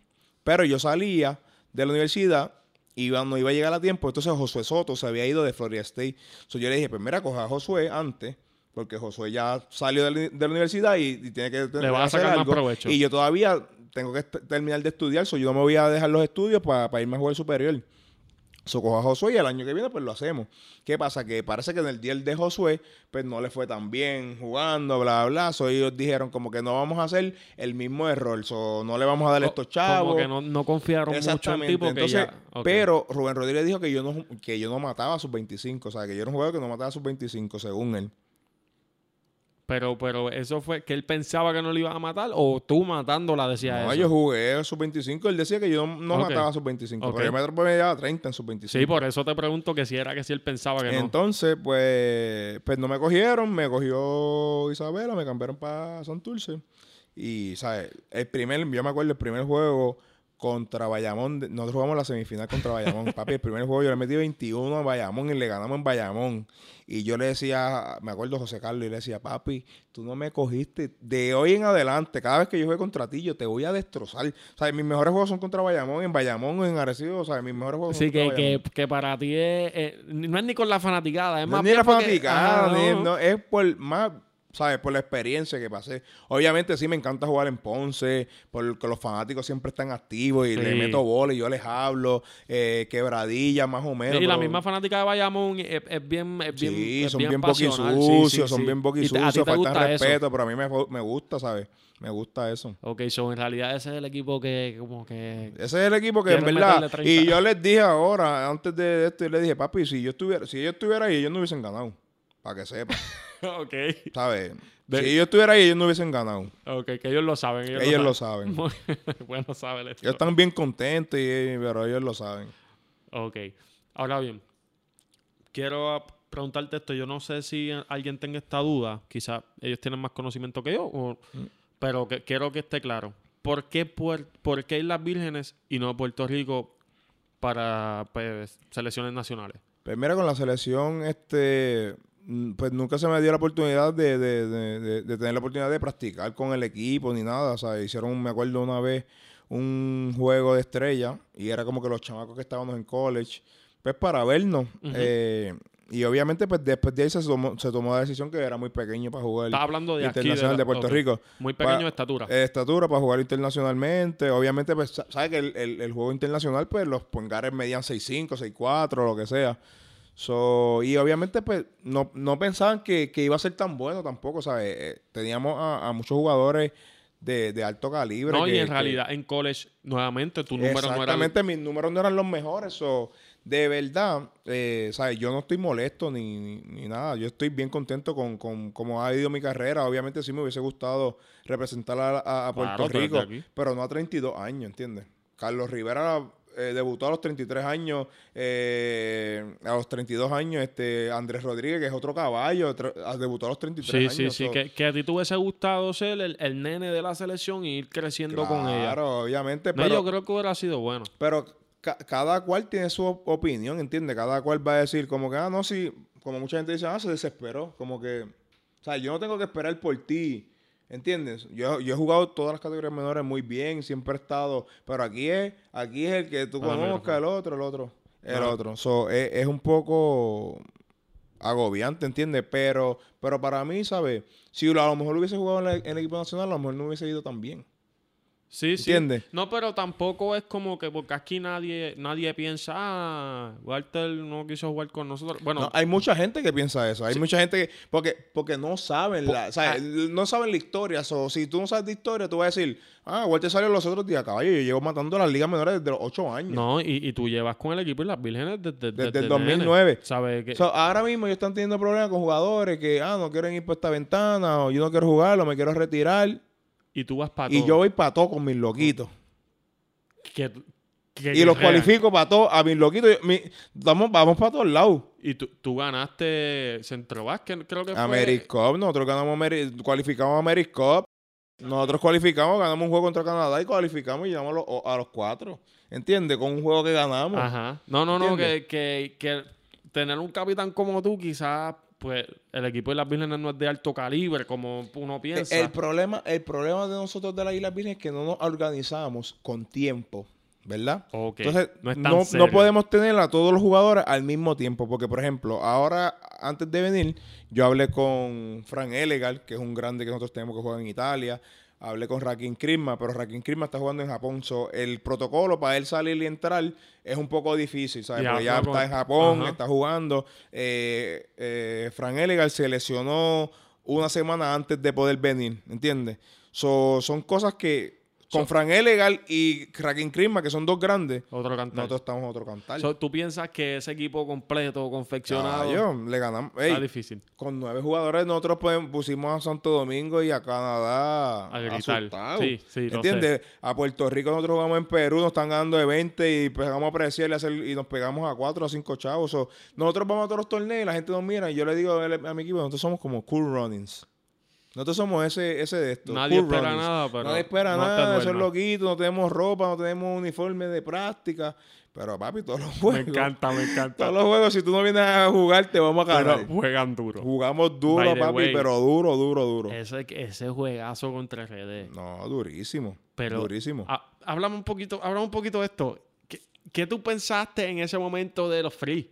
pero yo salía de la universidad iba, no iba a llegar a tiempo. Entonces Josué Soto se había ido de Florida State. So, yo le dije, pues mira, coja a Josué antes, porque Josué ya salió de la, de la universidad y, y tiene que Le vas a sacar más provecho. Y yo todavía tengo que terminar de estudiar, so yo no me voy a dejar los estudios para irme a jugar superior. So, cojo a Josué y el año que viene pues lo hacemos. ¿Qué pasa? Que parece que en el día de Josué pues no le fue tan bien jugando, bla, bla. So, ellos dijeron como que no vamos a hacer el mismo error. So, no le vamos a dar estos chavos. Como que no, no confiaron mucho en ti Exactamente. porque Entonces, ya... pero Rubén Rodríguez dijo que yo no que yo no mataba a sus 25, o sea, que yo era un jugador que no mataba a sus 25 según él. Pero, pero eso fue que él pensaba que no le iba a matar o tú matándola decías No, eso. yo jugué a sus 25, él decía que yo no, mataba a sus 25, Ok. pero yo me promedia 30 en sus 25. Sí, por eso te pregunto que si era que si él pensaba que no. Entonces, pues, pues no me cogieron, me cogió Isabela, me cambiaron para Santurce. Y, ¿sabes? El primer, yo me acuerdo, el primer juego contra Bayamón. Nosotros jugamos la semifinal contra Bayamón. Papi, el primer juego yo le metí 21 a Bayamón y le ganamos en Bayamón. Y yo le decía, me acuerdo José Carlos, y le decía, papi, tú no me cogiste. De hoy en adelante, cada vez que yo juegue contra ti, yo te voy a destrozar. O sea, mis mejores juegos son contra Bayamón, en Bayamón o en Arecibo. O sea, mis mejores juegos sí, son contra que, Bayamón. que, que para ti es, eh, no es ni con la fanaticada, es No más ni la porque- fanaticada, ni- no, es por más, ¿sabes? Por la experiencia que pasé. Obviamente sí me encanta jugar en Ponce, porque los fanáticos siempre están activos y le Sí. meto bola y yo les hablo, eh, quebradilla más o menos. y la pero- misma fanática de Bayamón es, es bien, es bien, Sí, es son bien sí, son bien te faltan eso. respeto, pero a mí me, me gusta, ¿sabes? Me gusta eso. Ok, so en realidad ese es el equipo que como que... Ese es el equipo que en verdad. meterle 30. Y yo les dije ahora, antes de esto, yo les dije, papi, si yo estuviera, si ellos estuvieran ahí, ellos no hubiesen ganado. Para que sepan, ok, ¿sabes? De- Si ellos estuvieran ahí, ellos no hubiesen ganado. ok, que ellos lo saben. Ellos, Ellos lo lo saben. bueno, saben esto. Ellos están bien contentos, y, pero ellos lo saben. Ok. Ahora bien, quiero preguntarte esto. Yo no sé si alguien tenga esta duda. Quizás ellos tienen más conocimiento que yo, o- Mm. pero que, quiero que esté claro. ¿Por qué, Puer- ¿Por qué Islas Vírgenes y no Puerto Rico para pues, selecciones nacionales? Pues mira, con la selección, este, pues nunca se me dio la oportunidad de, de- de- de- de tener la oportunidad de practicar con el equipo ni nada. O sea, hicieron, me acuerdo una vez, un juego de estrella y era como que los chamacos que estábamos en college, pues para vernos. eh, y obviamente, pues después de ahí se tomó, se tomó la decisión que era muy pequeño para jugar Estás hablando de aquí, internacional de, la- Puerto. Rico. Muy pequeño Pa- de estatura. Eh, estatura para jugar internacionalmente. Obviamente, pues, sa- sabes que el, el- el juego internacional, pues, los pongares medían 6'5, 6'4, lo que sea. So, y obviamente, pues, no, no pensaban que, que iba a ser tan bueno tampoco, ¿sabes? Eh, teníamos a, a muchos jugadores de, de alto calibre. no, y en que- realidad en college, nuevamente, tu número no era... Exactamente, mis números no eran los mejores. So, de verdad, eh, ¿sabes? Yo no estoy molesto ni, ni, ni nada. Yo estoy bien contento con, con cómo ha ido mi carrera. Obviamente sí me hubiese gustado representar a, a- a Puerto Claro, Rico, pero no a 32 años, ¿entiendes? Carlos Rivera eh, debutó a los 33 años, eh, a los 32 años, este Andrés Rodríguez, que es otro caballo, ah, debutó a los 33 Sí, años. sí, sí. so- Que, que a ti te hubiese gustado ser el, el nene de la selección y ir creciendo con ella. Claro, obviamente, No, pero... yo creo que hubiera sido bueno. Pero ca- cada cual tiene su op- opinión, ¿entiendes? Cada cual va a decir como que, ah, no, sí, como mucha gente dice, ah, se desesperó. Como que, o sea, yo no tengo que esperar por ti, ¿entiendes? Yo, yo he jugado todas las categorías menores muy bien, siempre he estado, pero aquí es, aquí es el que tú Ah, conozcas, el otro, el otro, el Ah. otro. So, es, es un poco agobiante, ¿entiendes? Pero, pero para mí, ¿sabes? Si a lo mejor hubiese jugado en, la- en el equipo nacional, a lo mejor no hubiese ido tan bien. Sí, sí. No, pero tampoco es como que porque aquí nadie nadie piensa, ah, Walter no quiso jugar con nosotros. Bueno, No, hay mucha gente que piensa eso. Hay mucha gente que. Porque, porque no saben la. o sea, ah. no saben la historia. O si tú no sabes de historia, tú vas a decir, ah, Walter salió los otros días, caballo. Yo llevo matando las ligas menores desde los 8 años. no, y, y tú llevas con el equipo y las vírgenes desde, Desde el nene. 2009. ¿Sabes? Que, So, ahora mismo ellos están teniendo problemas con jugadores que, ah, no quieren ir por esta ventana, o yo no quiero jugar, o me quiero retirar. Y tú vas para Y yo voy para todo con mis loquitos. Que, que- Y los cualifico para todo, a mis loquitos. Mi- vamos vamos para todos lados. Y tú, tú ganaste Centro Básquet, creo que fue. Americup, nosotros ganamos Ameri- cualificamos a. Nosotros cualificamos, ganamos un juego contra Canadá y cualificamos y llegamos a los, a los cuatro. ¿Entiendes? Con un juego que ganamos. Ajá. No, no, no, que, que tener un capitán como tú, quizás, pues, el equipo de las vírgenes no es de alto calibre, como uno piensa. El problema, el problema de nosotros de la Isla Virgen es que no nos organizamos con tiempo, ¿verdad? Ok, Entonces, no es tan no, no podemos tener a todos los jugadores al mismo tiempo. Porque, por ejemplo, ahora, antes de venir, yo hablé con Frank Elegal, que es un grande que nosotros tenemos que juega en Italia. Hablé con Rakim Krisma, pero Rakim Krisma está jugando en Japón. So, el protocolo para él salir y entrar es un poco difícil, ¿sabes? Ya, Porque ya está en Japón, ajá. está jugando. Eh, eh, Frank Elegal se lesionó una semana antes de poder venir, ¿entiendes? So, son cosas que con Frank Elegal y Rakim Krisma, que son dos grandes, Otro cantar. nosotros estamos en otro cantar. So, ¿Tú piensas que ese equipo completo, confeccionado, Caballo, le ganamos. Ey, está difícil? con nueve jugadores nosotros pusimos a Santo Domingo y a Canadá A gritar. Sí, sí, ¿Entiendes? A Puerto Rico nosotros jugamos en Perú, nos están dando de 20 y pegamos a apreciar y, hacer, y nos pegamos a cuatro o cinco chavos. So, nosotros vamos a todos los torneos y la gente nos mira y yo le digo a mi equipo, nosotros somos como cool runnings. Nosotros somos ese, ese de esto. Nadie espera runners. nada, pero Nadie espera no nada, esos duermas. loquitos, no tenemos ropa, no tenemos uniforme de práctica. Pero papi, todos los Me juegos. encanta, me encanta. Todos los juegos, si tú no vienes a jugar, te vamos a Pero ganar. juegan duro. Jugamos duro, By papi, way, pero duro, duro, duro. Ese, ese juegazo contra RD. No, durísimo. Pero durísimo. ha- háblame un poquito, háblame un poquito de esto. ¿Qué, qué tú pensaste en ese momento de los free?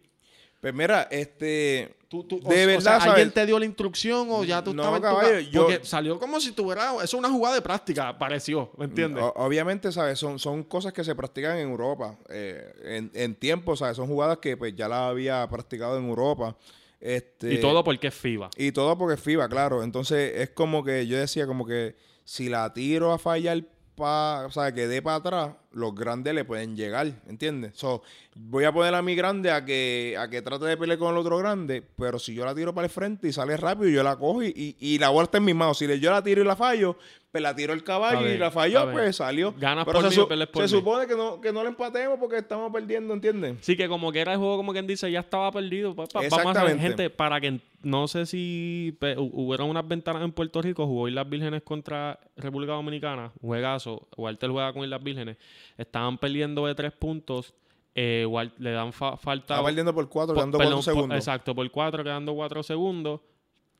Pues mira, este. Tú, tú- o- De o verdad, sea, ¿alguien ¿sabes? te dio la instrucción o ya tú No, estabas en tu yo- Porque salió como si tuviera... Eso es una jugada de práctica, pareció, ¿me entiendes? O- obviamente, ¿sabes? Son, son cosas que se practican en Europa. eh, en, en tiempo, ¿sabes? Son jugadas que pues ya las había practicado en Europa. Este, y todo porque es FIBA. Y todo porque es FIBA, claro. Entonces es como que yo decía como que si la tiro a fallar pa, o sea, que dé para atrás, los grandes le pueden llegar, ¿entiendes? So, voy a poner a mi grande a que, a que trate de pelear con el otro grande, pero si yo la tiro para el frente y sale rápido, yo la cojo y, y, la está en mis manos. Si le- yo la tiro y la fallo, pues la tiro el caballo y la falló, pues salió. Ganas pero por se, mí o su- pierdes por se mí. supone que no, que no le empatemos porque estamos perdiendo, ¿entiendes? Sí, que como que era el juego, como quien dice, ya estaba perdido. Pues, pa- vamos a Exactamente. gente, para que no sé si hu- hubieron unas ventanas en Puerto Rico, jugó Islas Vírgenes contra República Dominicana, juegazo, Walter juega con Islas Vírgenes, estaban perdiendo de tres puntos, eh, le dan fa- falta... Estaba perdiendo por cuatro, po- dando perdón, cuatro segundos. exacto, por cuatro, quedando cuatro segundos,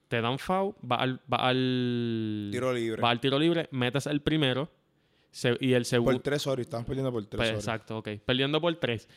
te dan foul, va al, va al Tiro libre. va al tiro libre, metes el primero se- y el segundo... Por tres, sorry. Estaban perdiendo por tres, Pues, exacto, ok. Perdiendo por tres.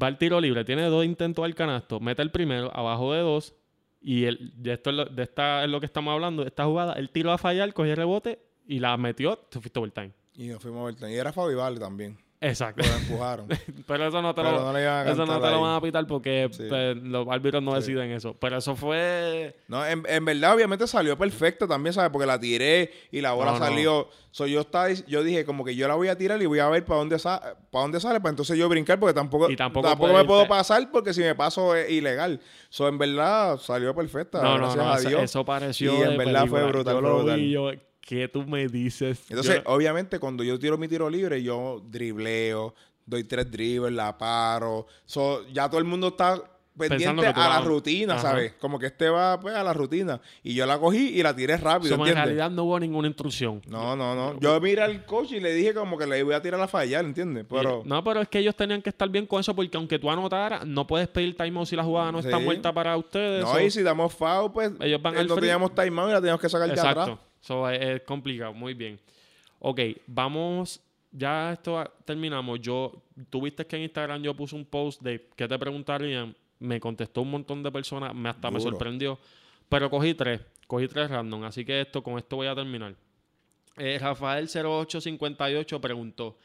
Va al tiro libre, tiene dos intentos al canasto, mete el primero, abajo de dos. Y el, de esto es lo, de esta es lo que estamos hablando, esta jugada. El tiro a fallar, cogió el rebote y la metió, te fuiste overtime. Y nos fuimos a ver. Y era Fabi Vale también. Exacto. Lo empujaron. Pero eso no te Pero lo, no eso no te lo van a pitar porque Sí. pues, los árbitros no deciden eso. Pero eso fue. No, en, en verdad, obviamente salió perfecto también, ¿sabes? Porque la tiré y la bola No, no. salió. So, yo, estaba, yo dije, como que yo la voy a tirar y voy a ver para dónde, sa- para dónde sale, para entonces yo brincar, porque tampoco, Y tampoco tampoco me puedo pasar, porque si me paso es ilegal. So, en verdad, salió perfecta. No, no, gracias no. a Eso, Dios. eso pareció. Y en verdad fue brutal, Yo fue lo brutal. vi, yo, ¿qué tú me dices? Entonces, Yo- obviamente, cuando yo tiro mi tiro libre, yo dribleo, doy tres dribbles, la paro. So, ya todo el mundo está pendiente a la vas- rutina, Ajá. ¿sabes? Como que este va pues, a la rutina. Y yo la cogí y la tiré rápido, Eso, en realidad no hubo ninguna instrucción. No, no, no. Yo miré al coach y le dije como que le voy a tirar a fallar, ¿entiendes? Pero... No, pero es que ellos tenían que estar bien con eso porque aunque tú anotaras, no puedes pedir timeout si la jugada no está muerta para ustedes. No, so- y si damos foul, pues Ellos van eh, al no free. teníamos timeout y la teníamos que sacar de Exacto. atrás. So, es, es complicado. Muy bien. Ok, vamos. Ya esto terminamos. Yo, tuviste que en Instagram yo puse un post de qué te preguntarían. Me contestó un montón de personas. Me hasta me sorprendió. Pero cogí tres. Cogí tres random. Así que esto, con esto voy a terminar. Eh, Rafael0858 preguntó: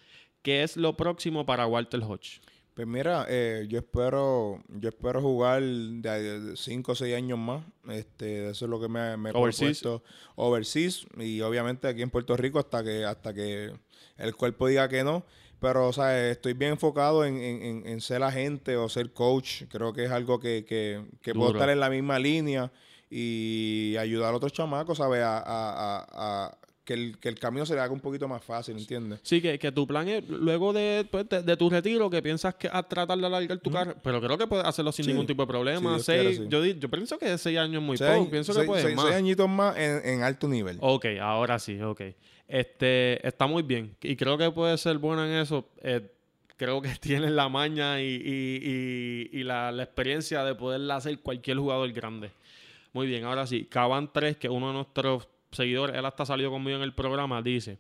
¿Qué es lo próximo para Walter Hodge? Pues mira, eh, yo espero yo espero jugar de 5 o 6 años más. Este, eso es lo que me, me Overseas. propuesto. Overseas. Y obviamente aquí en Puerto Rico hasta que hasta que el cuerpo diga que no. Pero, o sea, estoy bien enfocado en, en- en- ser agente o ser coach. Creo que es algo que, que, que puedo estar en la misma línea y ayudar a otros chamacos, ¿sabes? A, a- a- a que, el, que el camino se le haga un poquito más fácil, ¿entiendes? Sí, que, que tu plan es luego de, pues, de, de tu retiro, que piensas que a tratar de alargar tu carrera, pero creo que puedes hacerlo sin Sí. ningún tipo de problema. Sí, Seis- sí. yo, pienso que seis años es muy Seis- poco. Pienso que seis- puedes seis- más. seis añitos más en, en alto nivel. Ok, ahora sí, ok. Este, está muy bien. Y creo que puede ser buena en eso. Eh, creo que tienes la maña y, y- y- y la, la experiencia de poderla hacer cualquier jugador grande. Muy bien, ahora sí. Caban 3, que uno de nuestros seguidores, él hasta salió conmigo en el programa, dice,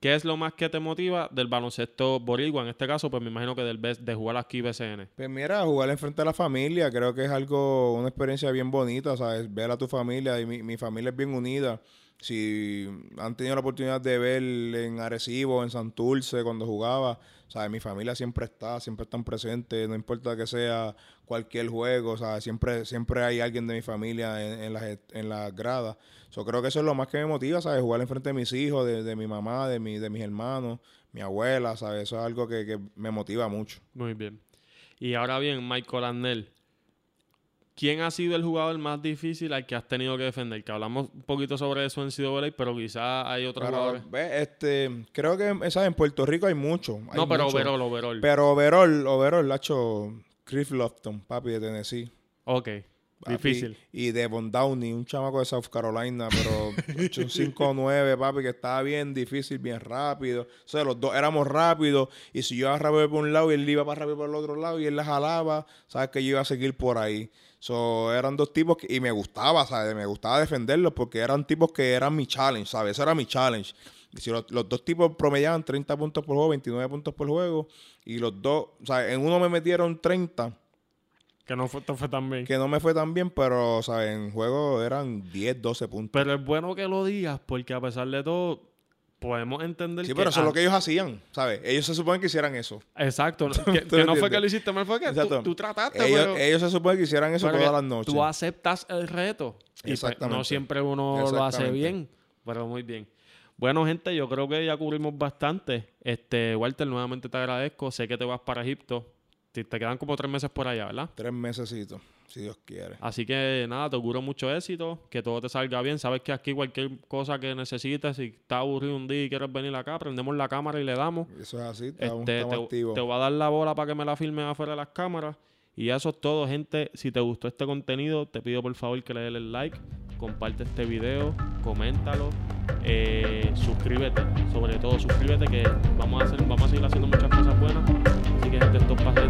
¿qué es lo más que te motiva del baloncesto boricua? En este caso, pues me imagino que del de jugar aquí BCN. Pues mira, jugar enfrente a la familia, creo que es algo, una experiencia bien bonita, ¿sabes? Ver a tu familia y mi, mi familia es bien unida. Si han tenido la oportunidad de ver en Arecibo, en Santurce, cuando jugaba, ¿sabes? Mi familia siempre está, siempre están presentes, no importa que sea cualquier juego, ¿sabes? Siempre, siempre hay alguien de mi familia en, en las, en las gradas. Yo creo que eso es lo más que me motiva, ¿sabes? Jugar enfrente de mis hijos, de, de mi mamá, de, mi, de mis hermanos, mi abuela, ¿sabes? Eso es algo que, que me motiva mucho. Muy bien. Y ahora bien, Michael Arnell. ¿Quién ha sido el jugador más difícil al que has tenido que defender? Que hablamos un poquito sobre eso en CWA, pero quizás hay otros Pero, jugadores. ve, este, creo que ¿sabes? en Puerto Rico hay mucho. hay No, pero mucho. overall, overall. Pero overall, overall, Lacho, Chris Lofton, papi de Tennessee. ok. Difícil. Y, de Devon Downey, un chamaco de South Carolina, pero un 5-9, papi, que estaba bien difícil, bien rápido. O sea, los dos éramos rápidos. Y si yo iba rápido por un lado y él iba para rápido por el otro lado y él la jalaba, sabes que yo iba a seguir por ahí. So, eran dos tipos que, y me gustaba, ¿sabes? Me gustaba defenderlos porque eran tipos que eran mi challenge, ¿sabes? Ese era mi challenge. Si los, dos tipos promediaban 30 puntos por juego, 29 puntos por juego, y los dos, o sea, en uno me metieron 30. Que no fue, fue tan bien. Que no me fue tan bien, pero, ¿sabes? En juego eran 10, 12 puntos. Pero es bueno que lo digas, porque a pesar de todo, podemos entender sí, pero eso es lo que ellos hacían, ¿sabes? Ellos se suponen que hicieran eso. Exacto. que, no fue que lo hiciste mal, fue que tú, trataste, ellos, ellos se suponen que hicieran eso todas las noches. Tú aceptas el reto. Y pues, no siempre uno lo hace bien, pero muy bien. Bueno, gente, yo creo que ya cubrimos bastante. Este, Walter, nuevamente te agradezco. Sé que te vas para Egipto. Te, quedan como tres meses por allá, ¿verdad? Tres mesecitos, si Dios quiere. Así que nada, te auguro mucho éxito, que todo te salga bien. Sabes que aquí cualquier cosa que necesites, si estás aburrido un día y quieres venir acá, prendemos la cámara y le damos. Eso es así, estamos, este, te, te voy a dar la bola para que me la filmen afuera de las cámaras. Y eso es todo, gente. Si te gustó este contenido, te pido por favor que le des el like, comparte este video, coméntalo, eh, suscríbete, sobre todo suscríbete que vamos a hacer, vamos a seguir haciendo muchas cosas buenas. Así que gente, esto como la